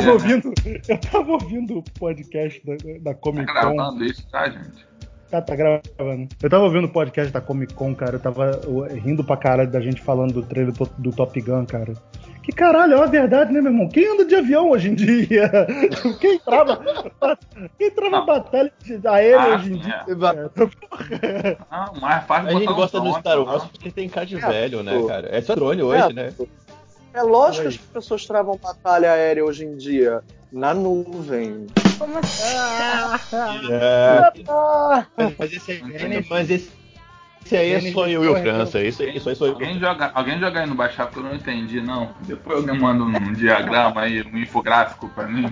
tava ouvindo, eu tava ouvindo o podcast da, da Comic Tá Con. gravando isso, tá, gente? Tá, tá gravando. Eu tava ouvindo o podcast da Comic Con, cara. Eu tava rindo pra caralho da gente falando do trailer do, do Top Gun, cara. Que caralho, é uma verdade, né, meu irmão? Quem anda de avião hoje em dia? Quem trava, quem trava Não. batalha de- aérea Ah, hoje em dia? é. Ah, mais fácil A gente gosta do Star. Wars porque tem cara de É, velho, né, cara? É só drone hoje, É, né? É lógico que as pessoas travam batalha aérea hoje em dia. Na nuvem. Como assim? É, Ah, mas esse aí, mas esse, esse aí é só eu e o França. Isso, aí- isso aí sou eu. Alguém joga, alguém joga aí no baixar porque eu não entendi, não. Depois alguém manda um diagrama aí, um infográfico pra mim.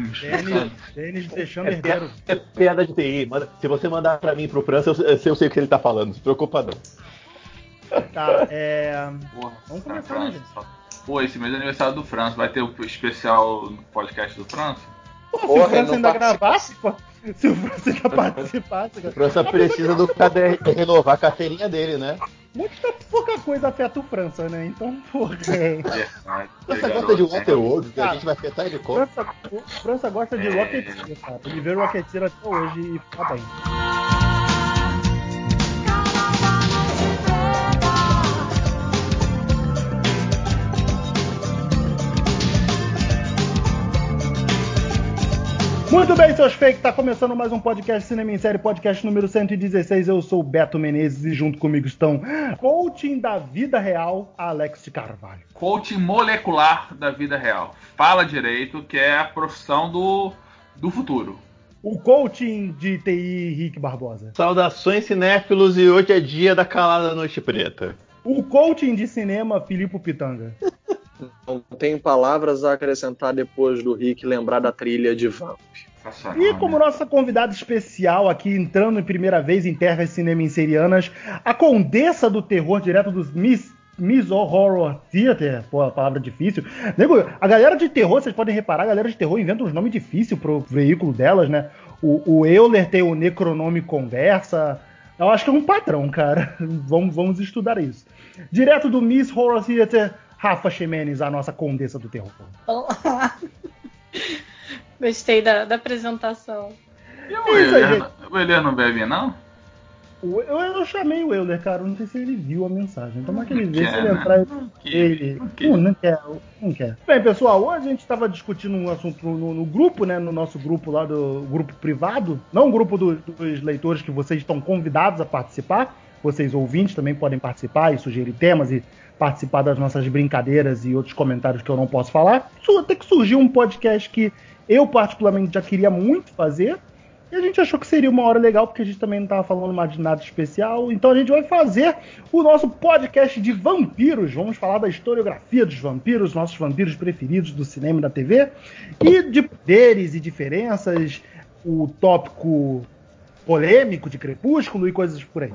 Denis, deixando É herdeiro. piada, é piada de TI. Manda- se você mandar pra mim pro França, eu, eu sei o que ele tá falando. Não se preocupa não. Tá, é. Porra, Vamos tá, começar, né, França. Pô, esse mês é aniversário do França. Vai ter o especial do podcast do França? Pô, se Porra, o França ainda participa. gravasse, pô, se o França ainda participasse, cara. França precisa do caderno renovar a carteirinha dele, né? Muita pouca coisa afeta o França, né? Então, porra. França gosta de Waterworld, que a gente vai afetar ele como? França, o França gosta de É. Rocketeer, cara. Ele vê Rocketeer até hoje e fica bem. Muito bem, seus fake, tá começando mais um podcast Cinema em Série, podcast número 116. Eu sou o Beto Menezes e junto comigo estão coaching da vida real, Alex de Carvalho. Coaching molecular da vida real. Fala direito, que é a profissão do, do futuro. O coaching de TI, Rick Barbosa. Saudações cinéfilos e hoje é dia da calada noite preta. O coaching de cinema, Filipe Pitanga. não tem palavras a acrescentar depois do Rick lembrar da trilha de Vamp. E como né? nossa convidada especial aqui, entrando em primeira vez em terras cinema inserianas, a condessa do terror direto dos Miss, Miss Horror Theater, pô, a palavra difícil. Nego, a galera de terror, vocês podem reparar, a galera de terror inventa uns nomes difíceis pro veículo delas, né? O, o Euler tem o Necronome Conversa. Eu acho que é um padrão, cara. vamos, vamos estudar isso. Direto do Miss Horror Theater, Rafa Ximenes, a nossa condessa do terror. Olá. Gostei da, da apresentação. E o aí, Euler, o Euler não bebe, não? O- Eu, eu chamei o Euler, cara. Não sei se ele viu a mensagem. Tomara que ele vê. Se ele né? entrar, quer, ele. não quer. Não, não quer. Não quer. Bem, pessoal, hoje a gente estava discutindo um assunto no, no grupo, né? No nosso grupo lá do grupo privado. Não o grupo do- dos leitores que vocês estão convidados a participar. Vocês ouvintes também podem participar e sugerir temas e participar das nossas brincadeiras e outros comentários que eu não posso falar. Até que surgiu um podcast que eu particularmente já queria muito fazer. E a gente achou que seria uma hora legal, porque a gente também não estava falando mais de nada especial. Então a gente vai fazer o nosso podcast de vampiros. Vamos falar da historiografia dos vampiros, nossos vampiros preferidos do cinema e da TV. E de poderes e diferenças, o tópico polêmico de Crepúsculo e coisas por aí.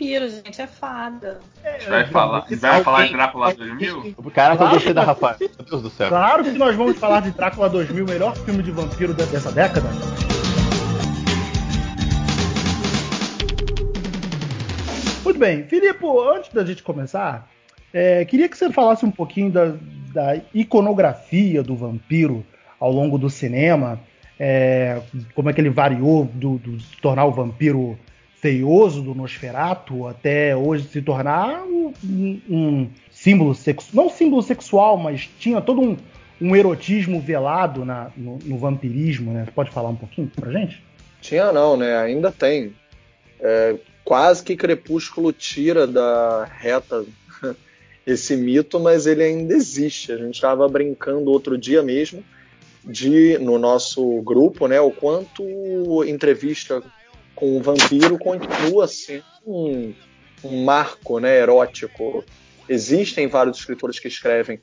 É vampiro, gente, é fada. Gente vai falar, a gente vai falar de Drácula 2000? Caraca, Claro. eu gostei da Rafael. Meu Deus do céu. Claro que nós vamos falar de Drácula 2000, o melhor filme de vampiro de- dessa década. Muito bem, Filipe, antes da gente começar, é, queria que você falasse um pouquinho da, da iconografia do vampiro ao longo do cinema, é, como é que ele variou do, do se tornar o vampiro feioso do Nosferatu até hoje se tornar um, um símbolo sexual, não símbolo sexual, mas tinha todo um, um erotismo velado na- no, no vampirismo, né? Você pode falar um pouquinho pra gente? Tinha não, né? Ainda tem. É, quase que Crepúsculo tira da reta esse mito, mas ele ainda existe. A gente estava brincando outro dia mesmo de no nosso grupo, né, o quanto entrevista com o vampiro continua sendo um, um marco, né, erótico. Existem vários escritores que escrevem.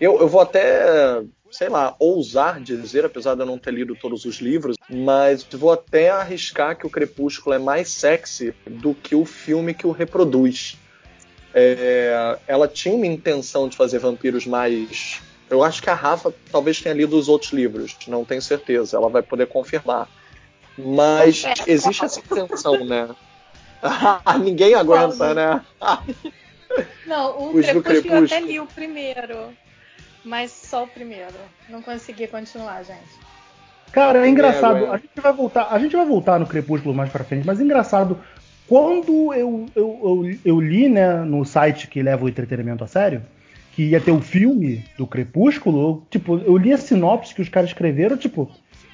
Eu, eu vou até, sei lá, ousar dizer, apesar de eu não ter lido todos os livros, mas vou até arriscar que o Crepúsculo é mais sexy do que o filme que o reproduz. É, ela tinha uma intenção de fazer vampiros mais. Eu acho que a Rafa talvez tenha lido os outros livros, não tenho certeza, ela vai poder confirmar. Mas existe essa intenção, né? Ninguém aguenta, né? Não, o Os Crepúsculo eu até li o primeiro. mas só o primeiro. Não consegui continuar, gente. Cara, é engraçado. A gente vai voltar, a gente vai voltar no Crepúsculo mais pra frente, mas é engraçado. Quando eu, eu, eu, eu li, né, no site que leva o entretenimento a sério, que ia ter o filme do Crepúsculo, eu, tipo, eu li a sinopse que os caras escreveram, tipo,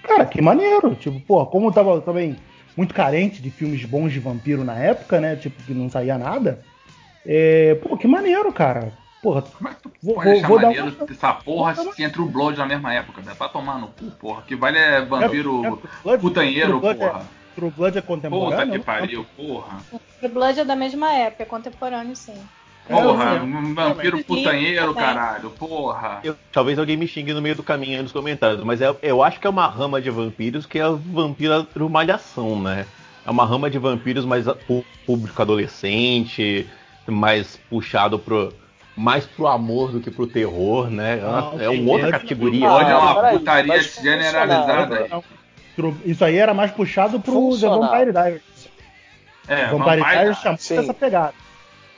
cara, que maneiro. Tipo, pô, como eu tava também muito carente de filmes bons de vampiro na época, né? Tipo, que não saía nada. É, pô, que maneiro, cara. Porra, Como é que tu Vou- pode vou- vou dar maneiro uma- essa porra vou se entra o Blood na mesma época? Dá pra tomar no cu, porra. Que vale é vampiro É, True Blood- putanheiro, True Blood é- porra. True Blood é Puta contemporâneo? que não? pariu, porra. The Blood é da mesma época, é contemporâneo, sim. Porra, um vampiro putanheiro, caralho, porra. Eu- talvez alguém me xingue no meio do caminho aí nos comentários, mas é- eu acho que é uma rama de vampiros que é o vampiro malhação, né? É uma rama de vampiros mais a- público adolescente, mais puxado pro mais pro amor do que pro terror, né? É uma- Ah, é uma outra É- categoria. Blood é Ah, uma peraí, putaria funciona, generalizada. Isso aí era mais puxado pro The. Vampire Diaries. É, Vampire Vampire- Diaries chamou sim. essa pegada.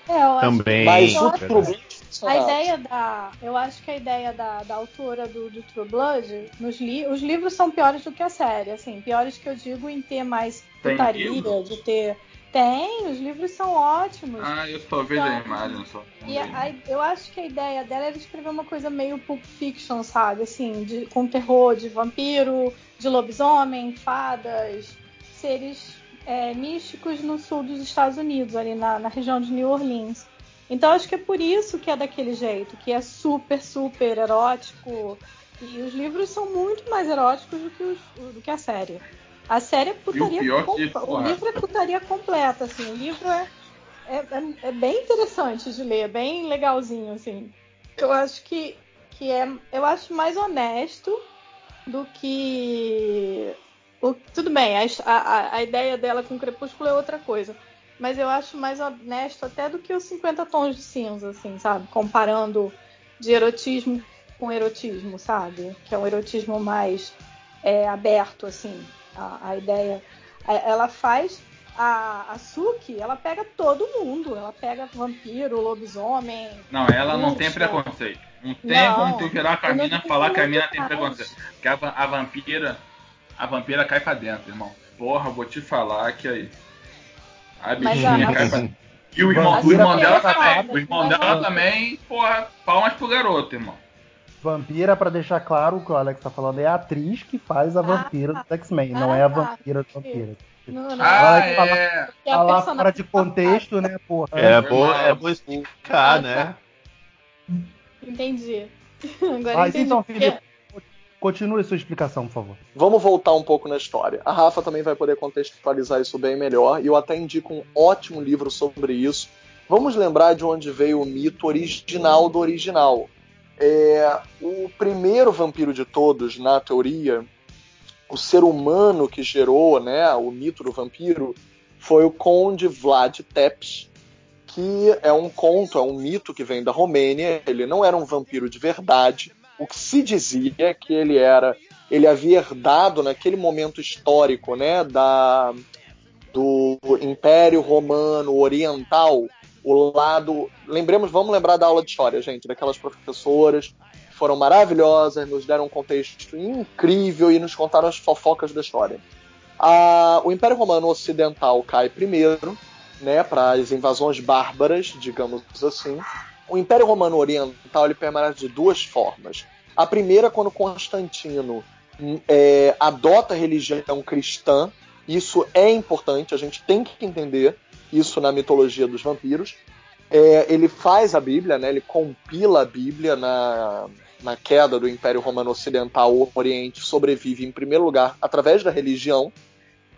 É, eu acho Também. Mas o True Blood A ideia da. Eu acho que a ideia da, da autora do, do True Blood, nos li, os livros são piores do que a série, assim, piores que eu digo em ter mais putaria, de ter. Tem, os livros são ótimos. Ah, eu só vejo a imagem só. E a- a- eu acho que a ideia dela era escrever uma coisa meio Pulp Fiction, sabe? Assim, de, com terror de vampiro, de lobisomem, fadas, seres é, místicos no sul dos Estados Unidos, ali na, na região de New Orleans. Então acho que é por isso que é daquele jeito, que é super, super erótico. E os livros são muito mais eróticos do que, os- do que a série. A série é putaria compa- O porra. livro é putaria completa, assim. O livro é, é, é- é bem interessante de ler, bem legalzinho, assim. Eu acho que, que é. Eu acho mais honesto do que. O, tudo bem, a, a, a ideia dela com Crepúsculo é outra coisa. Mas eu acho mais honesto até do que os 50 tons de cinza, assim, sabe? Comparando de erotismo com erotismo, sabe? Que é um erotismo mais é, aberto, assim. A, a ideia. Ela faz. A, a Suki, ela pega todo mundo. Ela pega vampiro, lobisomem. Não, ela não tem preconceito. Não tem Não, como tu virar a eu não mina e falar que a muito mina tem preconceito. Porque a, a vampira. A vampira cai pra dentro, irmão. Porra, vou te falar que aí. A bichinha cai pra E o irmão, o irmão é dela também. O irmão dela não- também, porra, palmas pro garoto, irmão. Vampira, pra deixar claro o que o Alex tá falando, é a atriz que faz a vampira do X-Men, não Ah, é a vampira do vampira. Não, não, Ah, vai falar- é. Falar fora de contexto, né, porra? É Foi bom, é bom explicar, Ah, né? tá. Entendi. Agora Mas entendi. então, Felipe, continue sua explicação, por favor. Vamos voltar um pouco na história. A Rafa também vai poder contextualizar isso bem melhor, e eu até indico um ótimo livro sobre isso. Vamos lembrar de onde veio o mito original do original. É, o primeiro vampiro de todos, na teoria, o ser humano que gerou né, o mito do vampiro, foi o Conde Vlad Tepes, que é um conto, é um mito que vem da Romênia. Ele não era um vampiro de verdade. O que se dizia é que ele era, ele havia herdado naquele momento histórico, né, da do Império Romano Oriental, o lado, lembremos, vamos lembrar da aula de história, gente, daquelas professoras que foram maravilhosas, nos deram um contexto incrível e nos contaram as fofocas da história. A- o Império Romano Ocidental cai primeiro, né, para as invasões bárbaras, digamos assim. O Império Romano Oriental ele permanece de duas formas. A primeira, quando Constantino hum, é, adota a religião cristã, isso é importante, a gente tem que entender isso na mitologia dos vampiros. É, ele faz a Bíblia, né, ele compila a Bíblia na, na queda do Império Romano Ocidental, o Oriente sobrevive em primeiro lugar através da religião,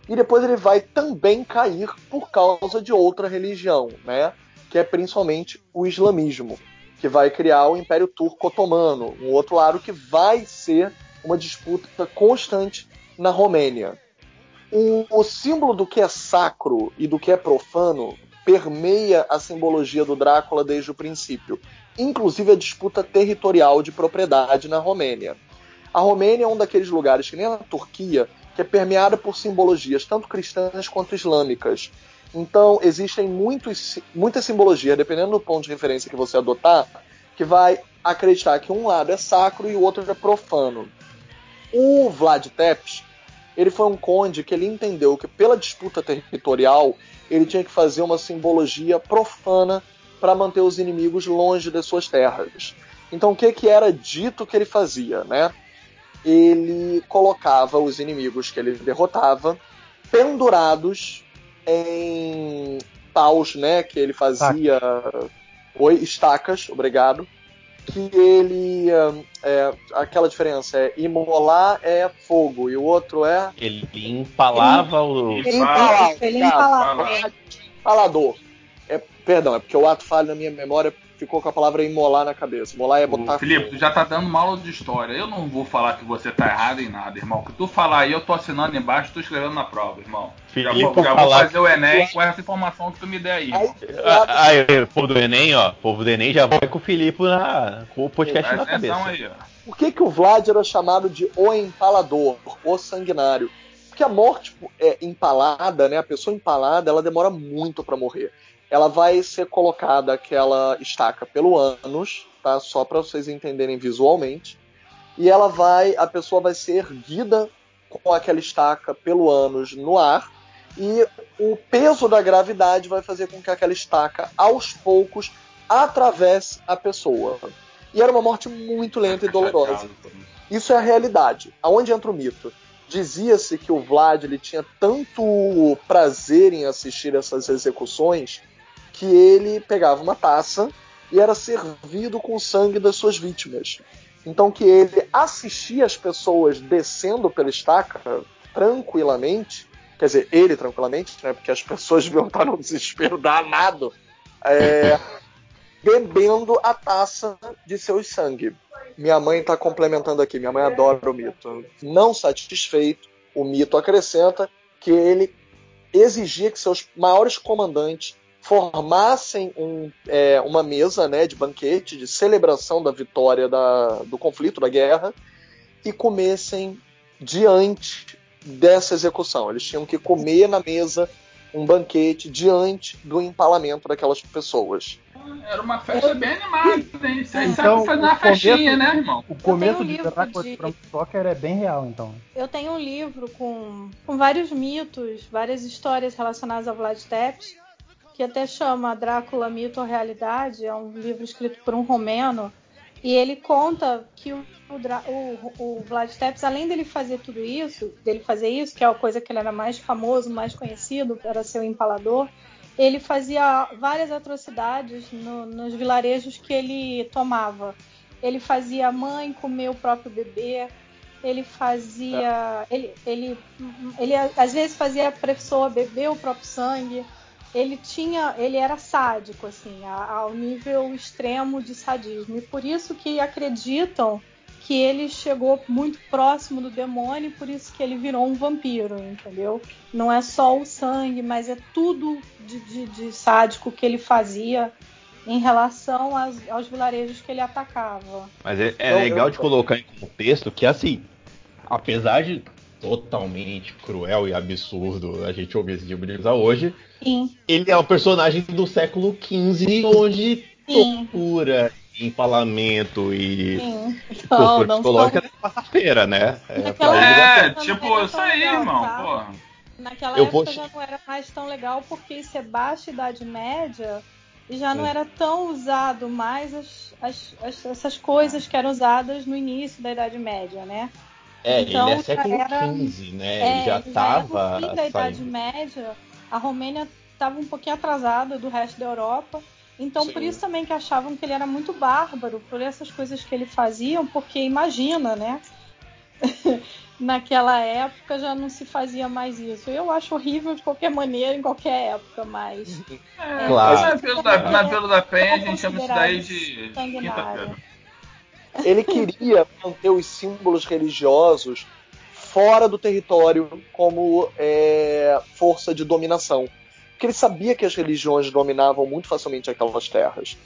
e depois ele vai também cair por causa de outra religião, né? Que é principalmente o islamismo, que vai criar o Império Turco Otomano, um outro lado que vai ser uma disputa constante na Romênia. O, o símbolo do que é sacro e do que é profano permeia a simbologia do Drácula desde o princípio, inclusive a disputa territorial de propriedade na Romênia. A Romênia é um daqueles lugares que nem a Turquia, que é permeada por simbologias tanto cristãs quanto islâmicas. Então, existem muitos, muitas simbologias, dependendo do ponto de referência que você adotar, que vai acreditar que um lado é sacro e o outro é profano. O Vlad Tepes, ele foi um conde que ele entendeu que pela disputa territorial ele tinha que fazer uma simbologia profana para manter os inimigos longe das suas terras. Então o que, que era dito que ele fazia, né? Ele colocava os inimigos que ele derrotava pendurados em paus, né? Que ele fazia. Oi, estacas, obrigado. Que ele. É, aquela diferença é imolar é fogo e o outro é. Ele empalava o. Ele empalava. Ele empalava. Empalador. É, perdão, é porque o ato falho na minha memória ficou com a palavra imolar na cabeça. Imolar é botar. Ô, Felipe, tu já tá dando uma aula de história. Eu não vou falar que você tá errado em nada, irmão. O que tu falar aí, eu tô assinando embaixo, tô escrevendo na prova, irmão. Felipe, já vou, já falar... vou fazer o Enem com essa informação que tu me der aí. Aí, aí, aí povo do Enem, ó. povo do Enem já vai com o Felipe na, com o podcast na cabeça. Aí, ó. Por que, que o Vlad era chamado de o empalador, o sanguinário? Porque a morte é empalada, né? A pessoa empalada, ela demora muito para morrer ela vai ser colocada aquela estaca pelo ânus, tá? Só para vocês entenderem visualmente. E ela vai, a pessoa vai ser erguida com aquela estaca pelo ânus no ar e o peso da gravidade vai fazer com que aquela estaca aos poucos atravesse a pessoa. E era uma morte muito lenta e dolorosa. Isso é a realidade. Aonde entra o mito? Dizia-se que o Vlad ele tinha tanto prazer em assistir essas execuções que ele pegava uma taça e era servido com o sangue das suas vítimas. Então que ele assistia as pessoas descendo pela estaca tranquilamente, quer dizer, ele tranquilamente, né, porque as pessoas deviam estar num desespero danado, é, bebendo a taça de seu sangue. Minha mãe está complementando aqui, minha mãe adora o mito. Não satisfeito, o mito acrescenta que ele exigia que seus maiores comandantes formassem um, é, uma mesa né, de banquete, de celebração da vitória da, do conflito, da guerra, e comessem diante dessa execução. Eles tinham que comer na mesa um banquete diante do empalamento daquelas pessoas. Era uma festa bem animada, hein? Você então, sabe fazer uma festinha, né, irmão? O começo um de Drácula de é bem real, então. Eu tenho um livro com, com vários mitos, várias histórias relacionadas ao Vlad Tepes, que até chama Drácula Mito ou Realidade, é um livro escrito por um romeno, e ele conta que o, o, o Vlad Tepes, além dele fazer tudo isso, dele fazer isso, que é a coisa que ele era mais famoso, mais conhecido, era ser o empalador, ele fazia várias atrocidades no, nos vilarejos que ele tomava. Ele fazia a mãe comer o próprio bebê, ele fazia. É. Ele, ele, ele às vezes fazia a pessoa beber o próprio sangue ele tinha, ele era sádico, assim, ao nível extremo de sadismo. E por isso que acreditam que ele chegou muito próximo do demônio, por isso que ele virou um vampiro, entendeu? Não é só o sangue, mas é tudo de, de, de sádico que ele fazia em relação aos, aos, vilarejos que ele atacava. Mas é, é legal de colocar em contexto que, assim, apesar de totalmente cruel e absurdo a gente ouvir esse tipo de coisa hoje, Sim. Ele é um personagem do século XV, onde Sim. tortura, empalamento e Sim. tortura não, psicológica não... é feira né? É, é tipo, isso aí, legal, irmão, tá? porra. Naquela Eu época vou... já não era mais tão legal porque isso é baixa idade média e já não era tão usado mais as, as, as, essas coisas que eram usadas no início da Idade Média, né? É, então, ele é século XV, né? É, ele já estava. da Idade Média, a Romênia estava um pouquinho atrasada do resto da Europa. Então, Sim. por isso também que achavam que ele era muito bárbaro, por essas coisas que ele fazia, porque imagina, né? Naquela época já não se fazia mais isso. Eu acho horrível de qualquer maneira, em qualquer época, mas. É, claro. Na Vila da, na Vila da Penha a gente chama isso daí de quinta-feira. Ele queria manter os símbolos religiosos fora do território como é, força de dominação. Porque ele sabia que as religiões dominavam muito facilmente aquelas terras.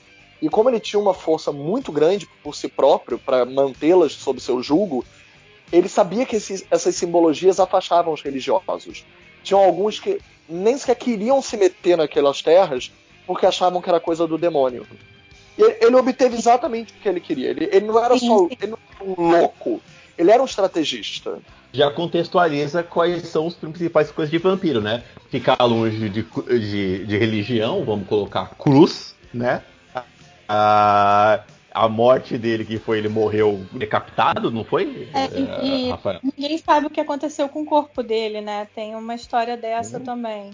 E como ele tinha uma força muito grande por si próprio para mantê-las sob seu julgo, ele sabia que esses, essas simbologias afastavam os religiosos. Tinham alguns que nem sequer queriam se meter naquelas terras porque achavam que era coisa do demônio. Ele, ele obteve exatamente o que ele queria. Ele, ele não era só ele não era um louco, ele era um estrategista. Já contextualiza quais são as principais coisas de vampiro, né? Ficar longe de, de, de religião, vamos colocar cruz, né? A, a morte dele, que foi ele morreu decapitado, não foi? É, e, e ninguém sabe o que aconteceu com o corpo dele, né? Tem uma história dessa hum. também.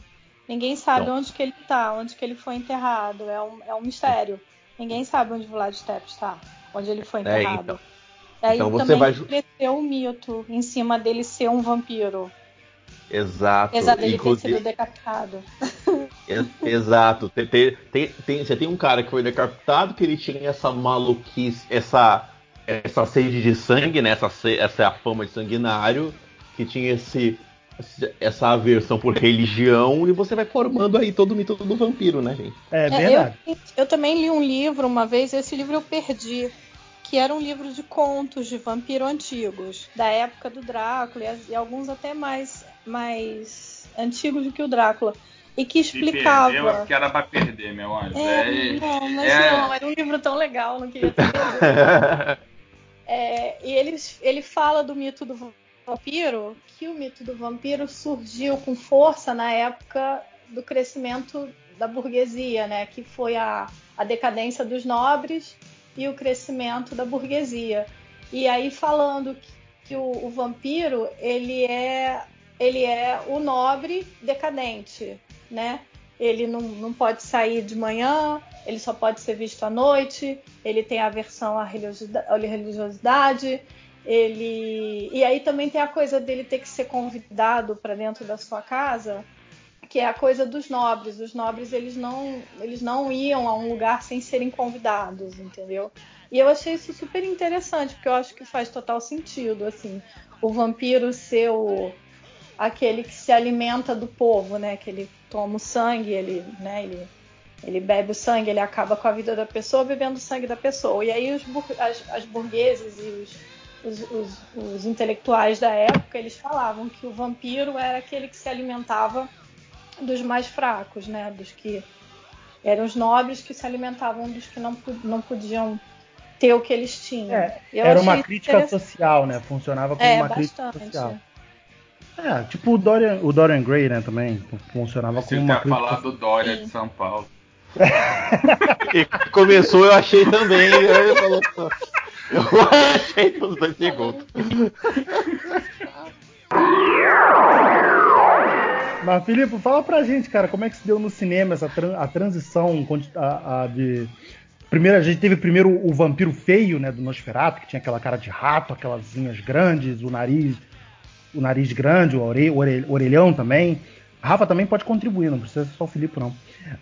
Ninguém sabe onde que ele tá, onde que ele foi enterrado. É um, é um mistério. Ninguém sabe onde o Vlad Tepes está, onde ele foi enterrado. É, então. Aí então você vai cresceu o mito em cima dele ser um vampiro. Exato. Apesar dele Inclusive... ter sido decapitado. Exato. Tem, tem, tem, você tem um cara que foi decapitado que ele tinha essa maluquice, essa, essa sede de sangue, né? Essa, essa é a fama de sanguinário, que tinha esse, essa aversão por religião e você vai formando aí todo o mito do vampiro, né, gente? É, é verdade. Eu, eu também li um livro uma vez, esse livro eu perdi que era um livro de contos de vampiro antigos, da época do Drácula e, e alguns até mais, mais antigos do que o Drácula. E que explicava. Eu é que era pra perder, meu anjo. É, é, não, mas é... não, era um livro tão legal, não queria ter é, E ele, ele fala do mito do vampiro, que o mito do vampiro surgiu com força na época do crescimento da burguesia, né? Que foi a, a decadência dos nobres e o crescimento da burguesia. E aí falando que, que o, o, vampiro ele é ele é o nobre decadente, né? Ele não, não pode sair de manhã, ele só pode ser visto à noite, ele tem aversão à religiosidade, ele e aí também tem a coisa dele ter que ser convidado para dentro da sua casa que é a coisa dos nobres. Os nobres eles não, eles não iam a um lugar sem serem convidados, entendeu? E eu achei isso super interessante, porque eu acho que faz total sentido, assim, o vampiro ser o, aquele que se alimenta do povo, né? Que ele toma o sangue, ele, né? Ele, ele bebe o sangue, ele acaba com a vida da pessoa bebendo o sangue da pessoa. E aí os, as, as burgueses e os, os, os, os intelectuais da época, eles falavam que o vampiro era aquele que se alimentava dos mais fracos, né? Dos que eram os nobres que se alimentavam dos que não, não podiam ter o que eles tinham. É, era uma crítica social, né? Funcionava como é, uma bastante. crítica social. É, tipo o Dorian, o Dorian Gray, né, também funcionava como uma crítica. falar do Dorian Sim. de São Paulo. e começou, eu achei também. Eu, falou, eu achei nos dois segundos. Mas, Filipe, fala pra gente, cara, como é que se deu no cinema essa a transição a, a de. Primeiro, a gente teve primeiro o vampiro feio, né, do Nosferatu, que tinha aquela cara de rato, aquelas unhas grandes, o nariz, o nariz grande, o orelhão também. Rafa também pode contribuir, não precisa ser só o Filipe, não.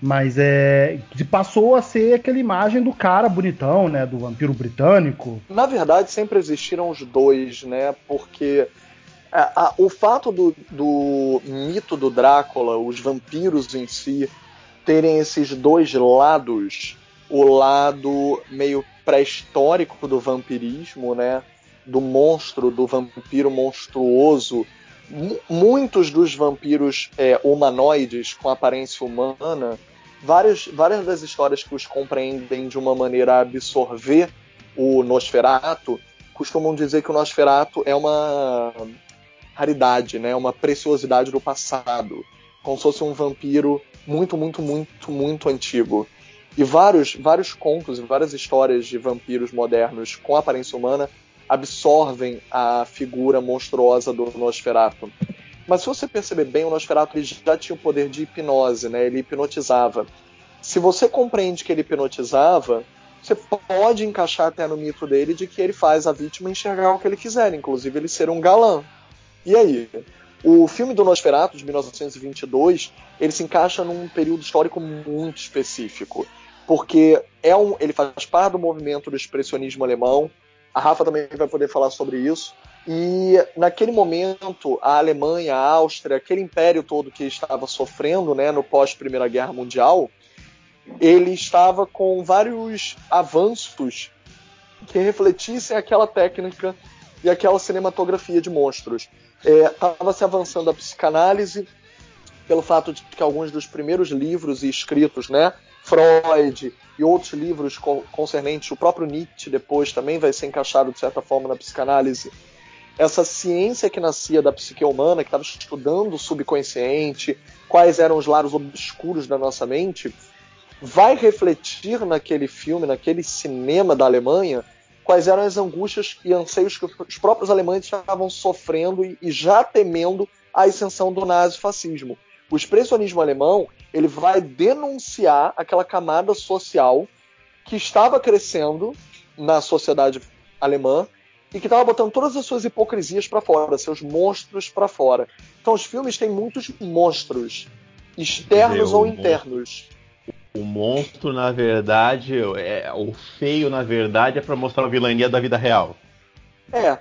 Mas é. passou a ser aquela imagem do cara bonitão, né? Do vampiro britânico. Na verdade, sempre existiram os dois, né? Porque a, é, a, o fato do, do mito do Drácula, os vampiros em si, terem esses dois lados, o lado meio pré-histórico do vampirismo, né? Do monstro, do vampiro monstruoso. Muitos dos vampiros é, humanoides com aparência humana, várias, várias das histórias que os compreendem de uma maneira a absorver o Nosferato, costumam dizer que o Nosferato é uma raridade, né? Uma preciosidade do passado, como se fosse um vampiro muito, muito, muito, muito antigo. E vários, vários contos e várias histórias de vampiros modernos com aparência humana absorvem a figura monstruosa do Nosferatu. Mas se você perceber bem, o Nosferatu já tinha o poder de hipnose, né? Ele hipnotizava. Se você compreende que ele hipnotizava, você pode encaixar até no mito dele de que ele faz a vítima enxergar o que ele quiser, inclusive ele ser um galã. E aí? O filme do Nosferatu, de 1922, ele se encaixa num período histórico muito específico. Porque é um, ele faz parte do movimento do expressionismo alemão. A Rafa também vai poder falar sobre isso. E naquele momento, a Alemanha, a Áustria, aquele império todo que estava sofrendo né, no pós-Primeira Guerra Mundial, ele estava com vários avanços que refletissem aquela técnica e aquela cinematografia de monstros estava é, se avançando a psicanálise pelo fato de que alguns dos primeiros livros e escritos, né, Freud e outros livros concernentes, o próprio Nietzsche depois também vai ser encaixado de certa forma na psicanálise. Essa ciência que nascia da psique humana, que estava estudando o subconsciente, quais eram os lados obscuros da nossa mente, vai refletir naquele filme, naquele cinema da Alemanha, quais eram as angústias e anseios que os próprios alemães estavam sofrendo e, já temendo a ascensão do nazifascismo. O expressionismo alemão ele vai denunciar aquela camada social que estava crescendo na sociedade alemã e que estava botando todas as suas hipocrisias para fora, seus monstros para fora. Então os filmes têm muitos monstros, externos ou internos. O monstro, na verdade, é, o feio, na verdade, é para mostrar a vilania da vida real. É,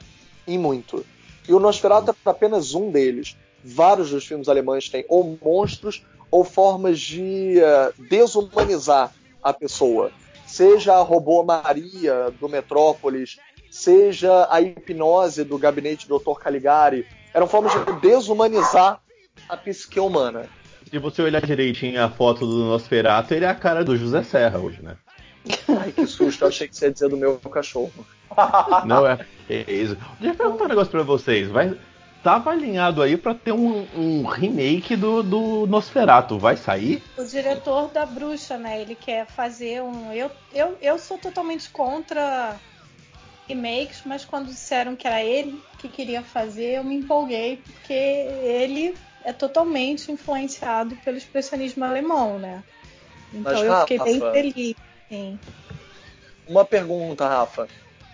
em muito. E o Nosferatu é apenas um deles. Vários dos filmes alemães têm ou monstros ou formas de uh, desumanizar a pessoa. Seja a robô Maria do Metrópolis, seja a hipnose do gabinete do Dr. Caligari, eram formas de desumanizar a psique humana. Se você olhar direitinho a foto do Nosferatu, ele é a cara do José Serra hoje, né? Ai, que susto, eu achei que você ia dizer do meu cachorro. Não, é, é isso. Deixa eu perguntar um negócio pra vocês. Vai, tava alinhado aí para ter um, um, remake do, do Nosferatu. Vai sair? O diretor da Bruxa, né? Ele quer fazer um. Eu, eu, eu sou totalmente contra remakes, mas quando disseram que era ele que queria fazer, eu me empolguei, porque ele é totalmente influenciado pelo expressionismo alemão, né? Então mas, eu Rafa, fiquei bem feliz. Sim. Uma pergunta, Rafa.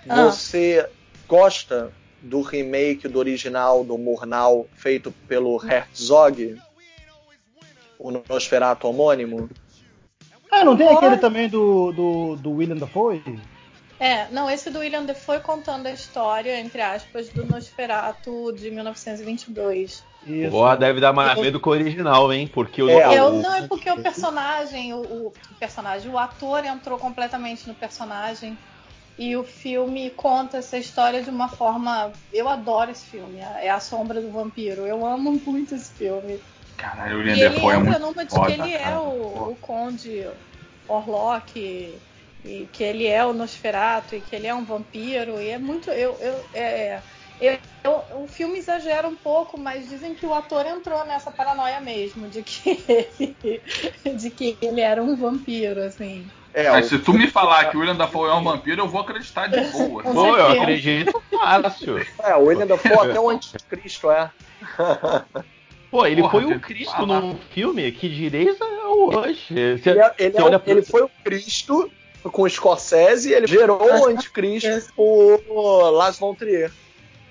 Ah. Você gosta do remake do original do Murnau feito pelo Herzog? O Nosferatu homônimo? Ah, não tem aquele também do, do, do William Dafoe? É, não, esse do William Defoe contando a história, entre aspas, do Nosferatu de 1922. Isso. Porra, deve dar mais medo que o original, hein? Porque o, é, eu, não, é porque o personagem, o, o, personagem, o ator entrou completamente no personagem. E o filme conta essa história de uma forma. Eu adoro esse filme. É a Sombra do Vampiro. Eu amo muito esse filme. Caralho, o William Defoe é muito numa de que ele é o, o Conde Orlok e que ele é o Nosferatu e que ele é um vampiro e é muito eu, eu, é, eu, eu, o filme exagera um pouco mas dizem que o ator entrou nessa paranoia mesmo de que ele, de que ele era um vampiro assim é, mas se tu me falar que o William Dafoe é um vampiro, eu vou acreditar de boa. Pô, eu acredito fácil. É, o William Dafoe até o anticristo, é. Pô, ele Porra, foi o Cristo num filme que direis hoje. Você, ele, é, ele, é, ele foi o Cristo com o Scorsese e ele gerou o anticristo por Lars von Trier.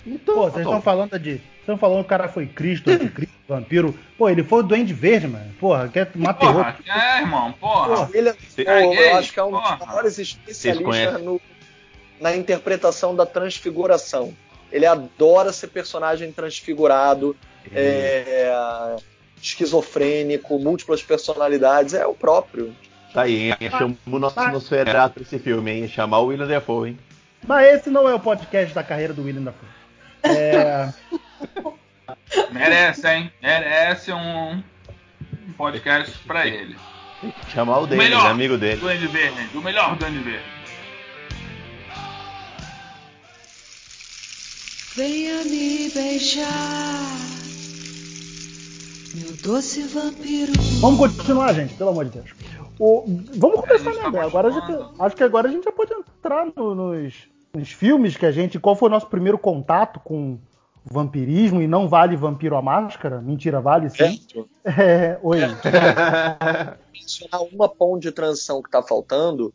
Então, Pô, vocês estão falando de. Estão falando que o cara foi Cristo, anticristo, vampiro. Pô, ele foi o Duende Verde, mano. Porra, quer porra, terror. É, irmão, porra. porra ele, é, pô, eu acho que é um dos maiores especialistas no, na interpretação da transfiguração. Ele adora ser personagem transfigurado, é, esquizofrênico, múltiplas personalidades. É o próprio. Tá aí, hein? Chamou o nosso. Nosferatu esse filme, hein? Chamar o William Dafoe, hein? Mas esse não é o podcast da carreira do William Dafoe. É... Merece, hein? Merece um podcast pra ele. Chamar o dele, melhor amigo dele. Do Andy Verde, o melhor do Andy Verde. Venha me beijar, meu doce vampiro. Vamos continuar, gente, pelo amor de Deus. O, vamos começar, né? Tá agora gente, acho que agora a gente já pode entrar no, nos, nos filmes que a gente. Qual foi o nosso primeiro contato com vampirismo e não vale vampiro a máscara? Mentira, vale sim. É, é oi. Mencionar uma ponte de transição que está faltando,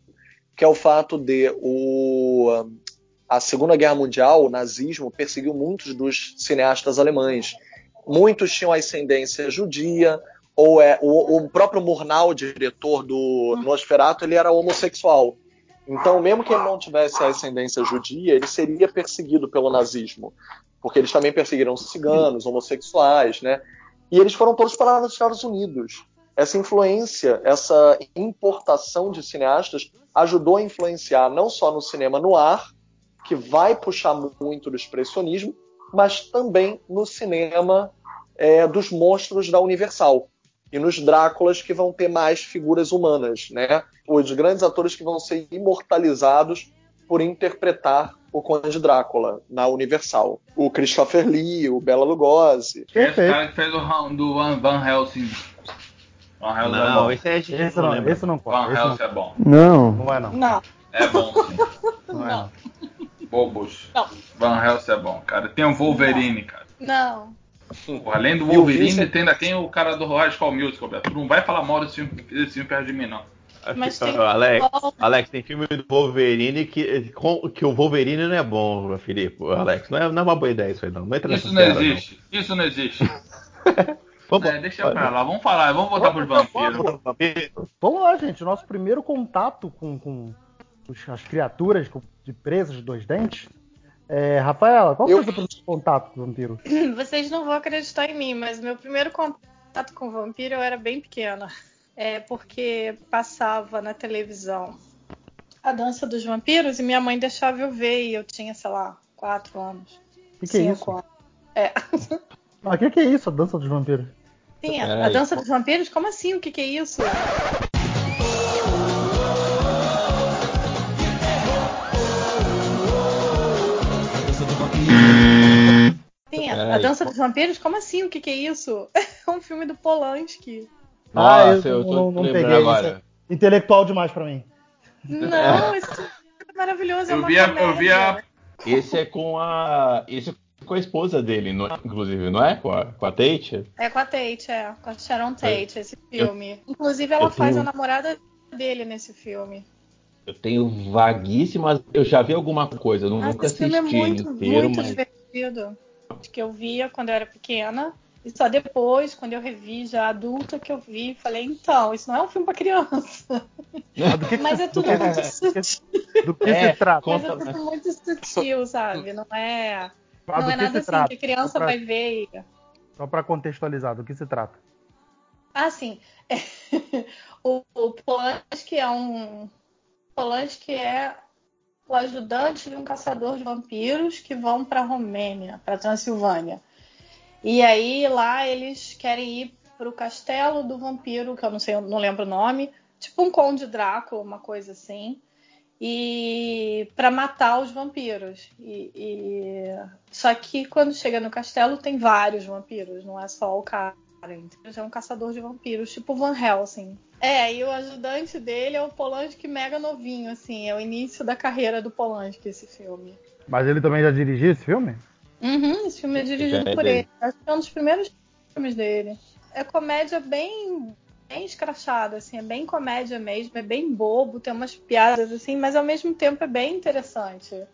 que é o fato de o, a Segunda Guerra Mundial, o nazismo, perseguiu muitos dos cineastas alemães. Muitos tinham ascendência judia, ou é o, o próprio Murnau, diretor do Nosferatu, ele era homossexual. Então, mesmo que ele não tivesse a ascendência judia, ele seria perseguido pelo nazismo, porque eles também perseguiram ciganos, homossexuais, né? E eles foram todos parar nos Estados Unidos. Essa influência, essa importação de cineastas ajudou a influenciar não só no cinema no ar, que vai puxar muito do expressionismo, mas também no cinema é, dos monstros da Universal. e nos Dráculas que vão ter mais figuras humanas, né? Os grandes atores que vão ser imortalizados por interpretar o Conde Drácula na Universal. O Christopher Lee, o Bela Lugosi. Esse Perfeito. cara que fez o Ram- do Van, Van Helsing. Van Helsing é Não, bom. esse é Esse não, esse não Van Helsing não, é bom. Não. não é não. Não, É bom, sim. Não é não. Bobos. Não. Van Helsing é bom, cara. Tem o Wolverine, cara. não. Pô, além do Wolverine, Vincent- tem, ainda tem o cara do High School Musical, Beto. Tu não vai falar mal desse filme, desse filme perto de mim, não. Mas tem- Alex, Alex, tem filme do Wolverine que, com- que o Wolverine não é bom, Felipe. Alex, não é, não é uma boa ideia isso aí, não. Não Isso não seara, existe. Isso não existe. Vamos, É, deixa pra lá. Vamos falar. Vamos voltar pros vampiros. Vamos lá, gente. Nosso primeiro contato com, com as criaturas de presas de dois dentes. É, Rafaela, qual Eu- foi o seu primeiro contato com o vampiro? Vocês não vão acreditar em mim, mas meu primeiro contato com vampiro eu era bem pequena. É porque passava na televisão a dança dos vampiros e minha mãe deixava eu ver e eu tinha, sei lá, quatro anos. O que, que é cinco isso? anos. É. Ah, O que, que é isso, a dança dos vampiros? Sim, a, a dança dos vampiros? Como assim? O que, que é isso? Sim, a, a dança dos vampiros? Como assim? O que, que é isso? É um filme do Polanski. Ah, Nossa, eu, tô não, não peguei agora. isso. Intelectual demais pra mim. Não, esse filme é maravilhoso. é Eu uma vi a- eu vi a- Esse é com a. Esse é com a esposa dele, não é? inclusive, não é? Com a, com a Tate? É com a Tate, é. Com a Sharon Tate, esse filme. Inclusive, ela eu faz tenho- a namorada dele nesse filme. Eu tenho vaguíssimas. Eu já vi alguma coisa, eu não, Ah, nunca esse assisti filme é muito, inteiro, muito mas. divertido. Que eu via quando eu era pequena. E só depois, quando eu revi, já adulta, que eu vi, falei, então, isso não é um filme pra criança. Ah, que, Mas é do tudo que- muito que- sutil. do que É, se trata? Mas é tudo muito sutil, sabe? Não é, Ah, não é que nada se assim trata? que a criança pra- vai ver e Só pra contextualizar, do que se trata? Ah, sim. o, o Polanski é um. Polanski é o ajudante de um caçador de vampiros que vão para Romênia, para Transilvânia. E aí lá eles querem ir para o castelo do vampiro, que eu não sei, eu não lembro o nome, tipo um Conde Drácula, uma coisa assim, e para matar os vampiros. E, e- Só que quando chega no castelo tem vários vampiros, não é só o cara. entendeu? É um caçador de vampiros, tipo Van Helsing. É, e o ajudante dele é o Polanski mega novinho, assim, é o início da carreira do Polanski esse filme. Mas ele também já dirigiu esse filme? Uhum, esse filme é dirigido é por dele. ele. Acho que é um dos primeiros filmes dele. É comédia bem, bem escrachada, assim, é bem comédia mesmo, é bem bobo, tem umas piadas assim, mas ao mesmo tempo é bem interessante.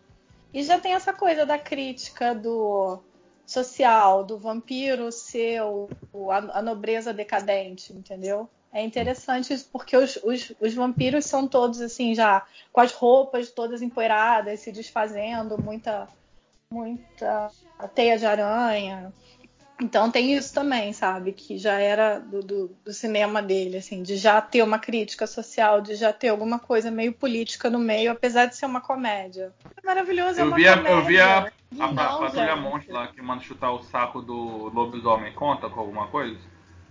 E já tem essa coisa da crítica do social, do vampiro ser a, a nobreza decadente, entendeu? É interessante isso, porque os, os, os vampiros são todos assim, já com as roupas todas empoeiradas, se desfazendo, muita muita teia de aranha. Então tem isso também, sabe? Que já era do, do, do cinema dele, assim, de já ter uma crítica social, de já ter alguma coisa meio política no meio, apesar de ser uma comédia. É maravilhoso, é Eu uma vi a, comédia. eu vi a, a, a Patrulha. Monstro lá que manda chutar o saco do lobisomem. Conta com alguma coisa?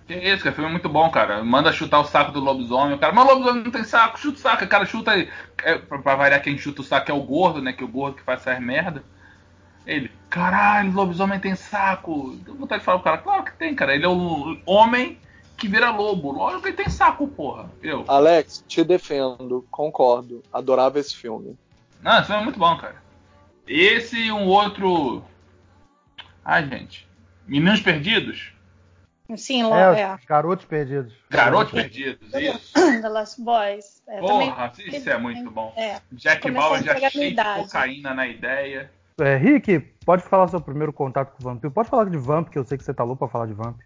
Que isso, cara? Filme é muito bom, cara. Manda chutar o saco do lobisomem. O cara, mas o lobisomem não tem saco, chuta o saco. O cara chuta aí. É, pra, pra variar, quem chuta o saco é o gordo, né? Que é o gordo que faz essas merda. Ele, caralho, lobisomem tem saco. Deu vontade de falar pro cara, claro que tem, cara. Ele é o homem que vira lobo. Lógico que ele tem saco, porra. Eu. Alex, te defendo, concordo. Adorava esse filme. Não, esse filme é muito bom, cara. Esse e um outro. Ai, gente. Meninos Perdidos? Sim, lá, É, é. os garotos perdidos. Garotos Perdidos, isso. The Last Boys. É, também- Porra, isso é muito bom. É. Jack Bauer já cheio de cocaína na ideia. É, Rick, pode falar seu primeiro contato com o vampiro? Pode falar de Vamp, que eu sei que você tá louco pra falar de Vamp.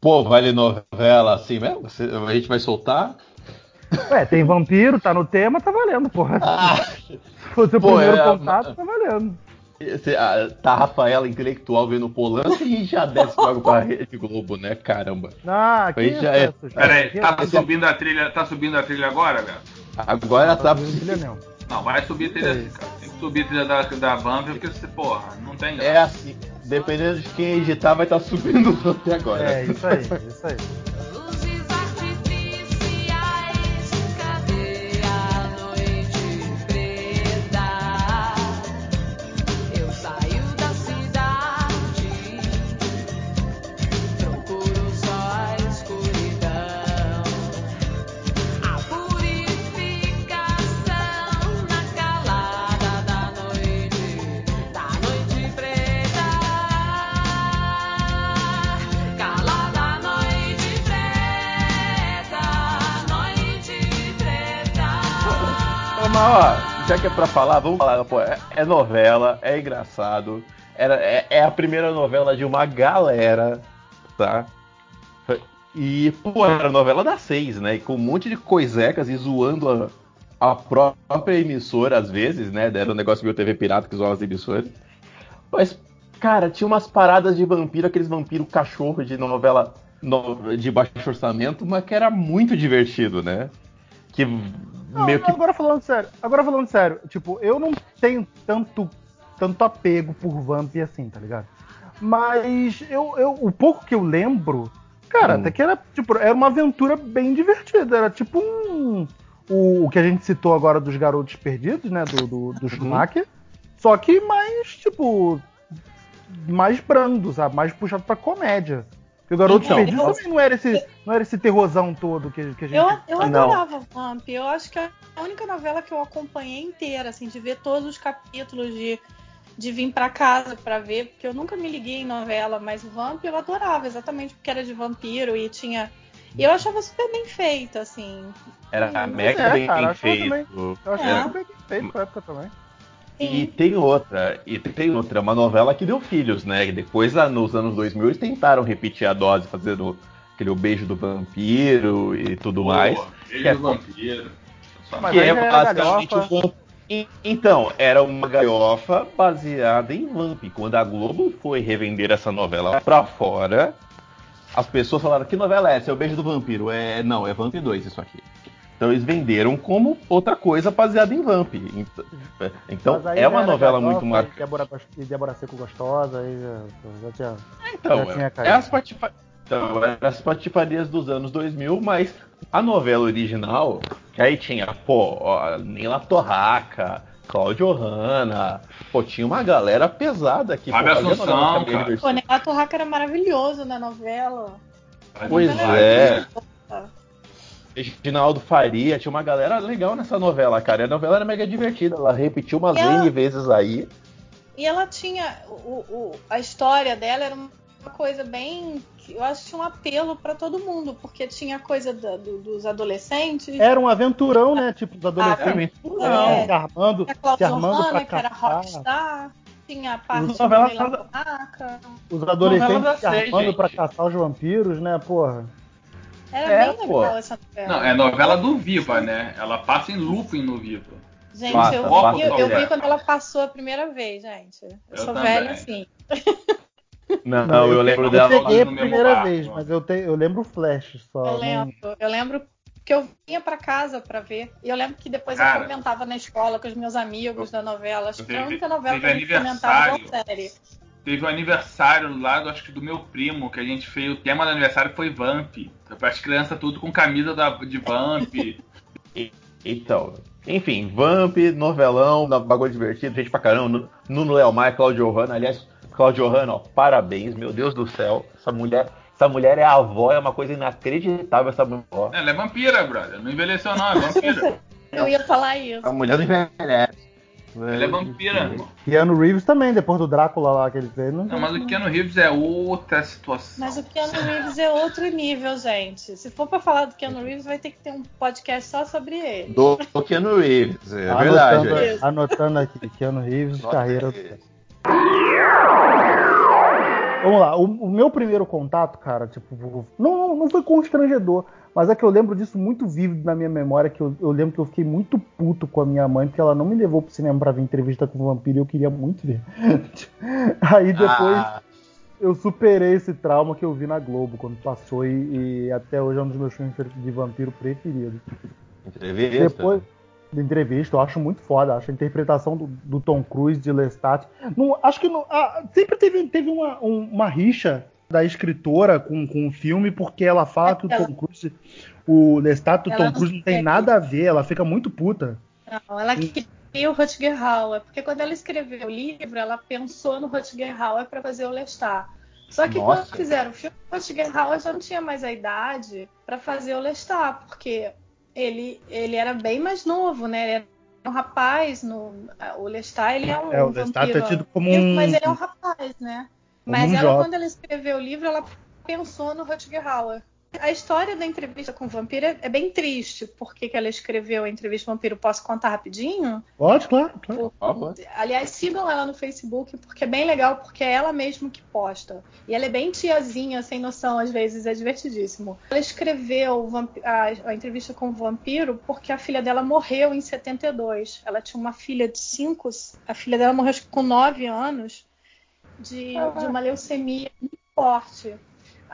Pô, vale novela assim mesmo? Você- A gente vai soltar? Ué, tem vampiro, tá no tema, tá valendo, porra. Ah, Se for seu pô, primeiro é, contato, tá valendo. esse- ah, tá a Rafaela intelectual vendo o Polanco e já desce logo pra Rede Globo, né? Caramba. Ah, aqui Aí já é. Pera aí, tá é- subindo a trilha, tá subindo a trilha agora, velho? Agora tá. Não filha não. Não, vai subir a trilha, É isso. cara. Subir a trilha da, da Vamp, porque você, porra, não tem É assim. Dependendo de quem editar, vai estar subindo o Vamp agora. É, isso aí, isso aí. Ó, já que é pra falar, vamos falar, pô, é, é novela, é engraçado. Era, é, é a primeira novela de uma galera, tá? E, pô, era novela das seis, né? E com um monte de coisecas e zoando a, a própria emissora, às vezes, né? Era um negócio meio TV Pirata que zoava as emissoras. Mas, cara, tinha umas paradas de vampiro, aqueles vampiros cachorro de novela no- de baixo orçamento, mas que era muito divertido, né? Que Não, meio não, que agora falando sério, agora falando sério, tipo, eu não tenho tanto, tanto apego por Vamp assim, tá ligado? Mas eu, eu, o pouco que eu lembro, cara, Hum. até que era, tipo, era uma aventura bem divertida. Era tipo um. O, o que a gente citou agora dos garotos perdidos, né? Do, do, Uhum. do Schumacher. Só que mais, tipo. Mais brando, sabe? Mais puxado pra comédia. Porque o Garotos Então, Perdidos eu- também não era esse, não era esse terrorzão todo que, que a gente. Eu, eu Não. adorava Vamp. Eu acho que é a única novela que eu acompanhei inteira, assim, de ver todos os capítulos, de, de vir pra casa pra ver, porque eu nunca me liguei em novela, mas Vamp eu adorava, exatamente porque era de vampiro e tinha. E eu achava super bem feito, assim. era mega é, bem cara, achava feito. Eu É. foi bem feito pra época também. E tem outra, e tem outra, uma novela que deu filhos, né? E depois, lá nos anos 2000, eles tentaram repetir a dose, fazendo aquele o beijo do vampiro e tudo mais. Pô, Ele Que é é vampiro. Mas que aí é basicamente o vamp- Então, era uma galhofa baseada em Vamp. Quando a Globo foi revender essa novela pra fora, as pessoas falaram: que novela é essa? É o Beijo do Vampiro. É, não, é Vamp 2 isso aqui. Então eles venderam como outra coisa baseada em Vamp. Então, então é uma novela muito e marcante. Débora, e Débora Seco gostosa, aí já, já tinha. Então, Já tinha é, caído. é as, patifa... então, é as patifarias dos anos 2000, mas a novela original, que aí tinha, pô, ó, Nila Torraca, Cláudio Hanna, pô, tinha uma galera pesada aqui. Fábio Assunção, bem cara. Pô, Neto Raca era maravilhoso na novela. Pois é. Reginaldo Faria, tinha uma galera legal nessa novela, cara. E a novela era mega divertida, ela repetiu umas ela- N vezes aí. E ela tinha. O, o- a história dela era uma coisa bem. Eu acho que tinha um apelo pra todo mundo, porque tinha a coisa da- do- dos adolescentes. Era um aventurão, né? Tipo, os adolescentes Ah, é. se armando, a se Cláudia armando Hanna, pra que era rockstar. Tinha a parte da-. Os adolescentes se armando gente. pra caçar os vampiros, né? Porra. Era É, bem pô. legal essa novela. Não, é novela do Viva, né? Ela passa em looping no Viva. Gente, Passa, eu, passa, vi, eu, eu vi quando ela passou a primeira vez, gente. Eu, Eu sou também. velha assim. Não, não, eu lembro Eu dela. peguei a primeira barco, vez, mas eu, te, eu lembro o Flash só. Eu não- lembro, eu lembro que eu vinha pra casa pra ver. E eu lembro que depois Cara. eu comentava na escola com os meus amigos da novela. Acho que foi a única novela que gente comentava da série. Teve um aniversário lá, do- acho que do meu primo, que a gente fez. O tema do aniversário foi Vamp. As crianças tudo com camisa da, de Vamp. Então, enfim, Vamp, novelão, bagulho divertido, gente pra caramba. Nuno Léo Maia, Claudio Hanna. Aliás, Claudio Hanna, ó, parabéns, meu Deus do céu. Essa mulher, essa mulher é avó, é uma coisa inacreditável essa mulher. Ela é vampira, brother. Não envelheceu, não, é vampira. Eu ia falar isso. Essa mulher não envelhece. Ela é vampira, irmão. Keanu Reeves também, depois do Drácula lá que ele fez. Não, Não, mas o Keanu Reeves é outra situação. Mas o Keanu Reeves é outro nível, gente. Se for pra falar do Keanu Reeves, vai ter que ter um podcast só sobre ele. Do do Keanu Reeves, é anotando, verdade. é. anotando aqui, Keanu Reeves, Nota carreira. Vamos lá, o, o meu primeiro contato, cara, tipo, não, não foi constrangedor, mas é que eu lembro disso muito vívido na minha memória, que eu, eu lembro que eu fiquei muito puto com a minha mãe, porque ela não me levou pro cinema pra ver entrevista com o vampiro e eu queria muito ver. Aí depois Ah, eu superei esse trauma que eu vi na Globo quando passou e, e até hoje é um dos meus filmes de vampiro preferidos. entrevista. Depois, da entrevista, eu acho muito foda. Acho a interpretação do, do Tom Cruise de Lestat. Não, acho que não, ah, sempre teve, teve uma, um- uma rixa da escritora com, com o filme, porque ela fala que o Tom Cruise, o Lestat do Ela Tom Cruise não tem nada a ver, ela fica muito puta. Não, ela queria o Rutger Hauer, porque quando ela escreveu o livro, ela pensou no Rutger Hauer para fazer o Lestat. Só que Nossa. quando fizeram o filme, o Rutger Hauer já não tinha mais a idade para fazer o Lestat, porque ele, ele era bem mais novo, né? Ele era um rapaz, no, o Lestat ele é um, É, o Lestat é vampiro tido como um- Mas ele é um rapaz, né? Mas um ela, jovem. quando ela escreveu o livro, ela pensou no Rutger Hauer. A história da entrevista com o vampiro é, é bem triste. Por que, que ela escreveu a entrevista com o vampiro? Posso contar rapidinho? Pode, claro, claro. Por. Aliás, sigam ela no Facebook, porque é bem legal, porque é ela mesma que posta. E ela é bem tiazinha, sem noção, às vezes, é divertidíssimo. Ela escreveu a, a entrevista com o vampiro porque a filha dela morreu em 72. Ela tinha uma filha de 5, a filha dela morreu acho que com 9 anos de, de uma leucemia muito forte.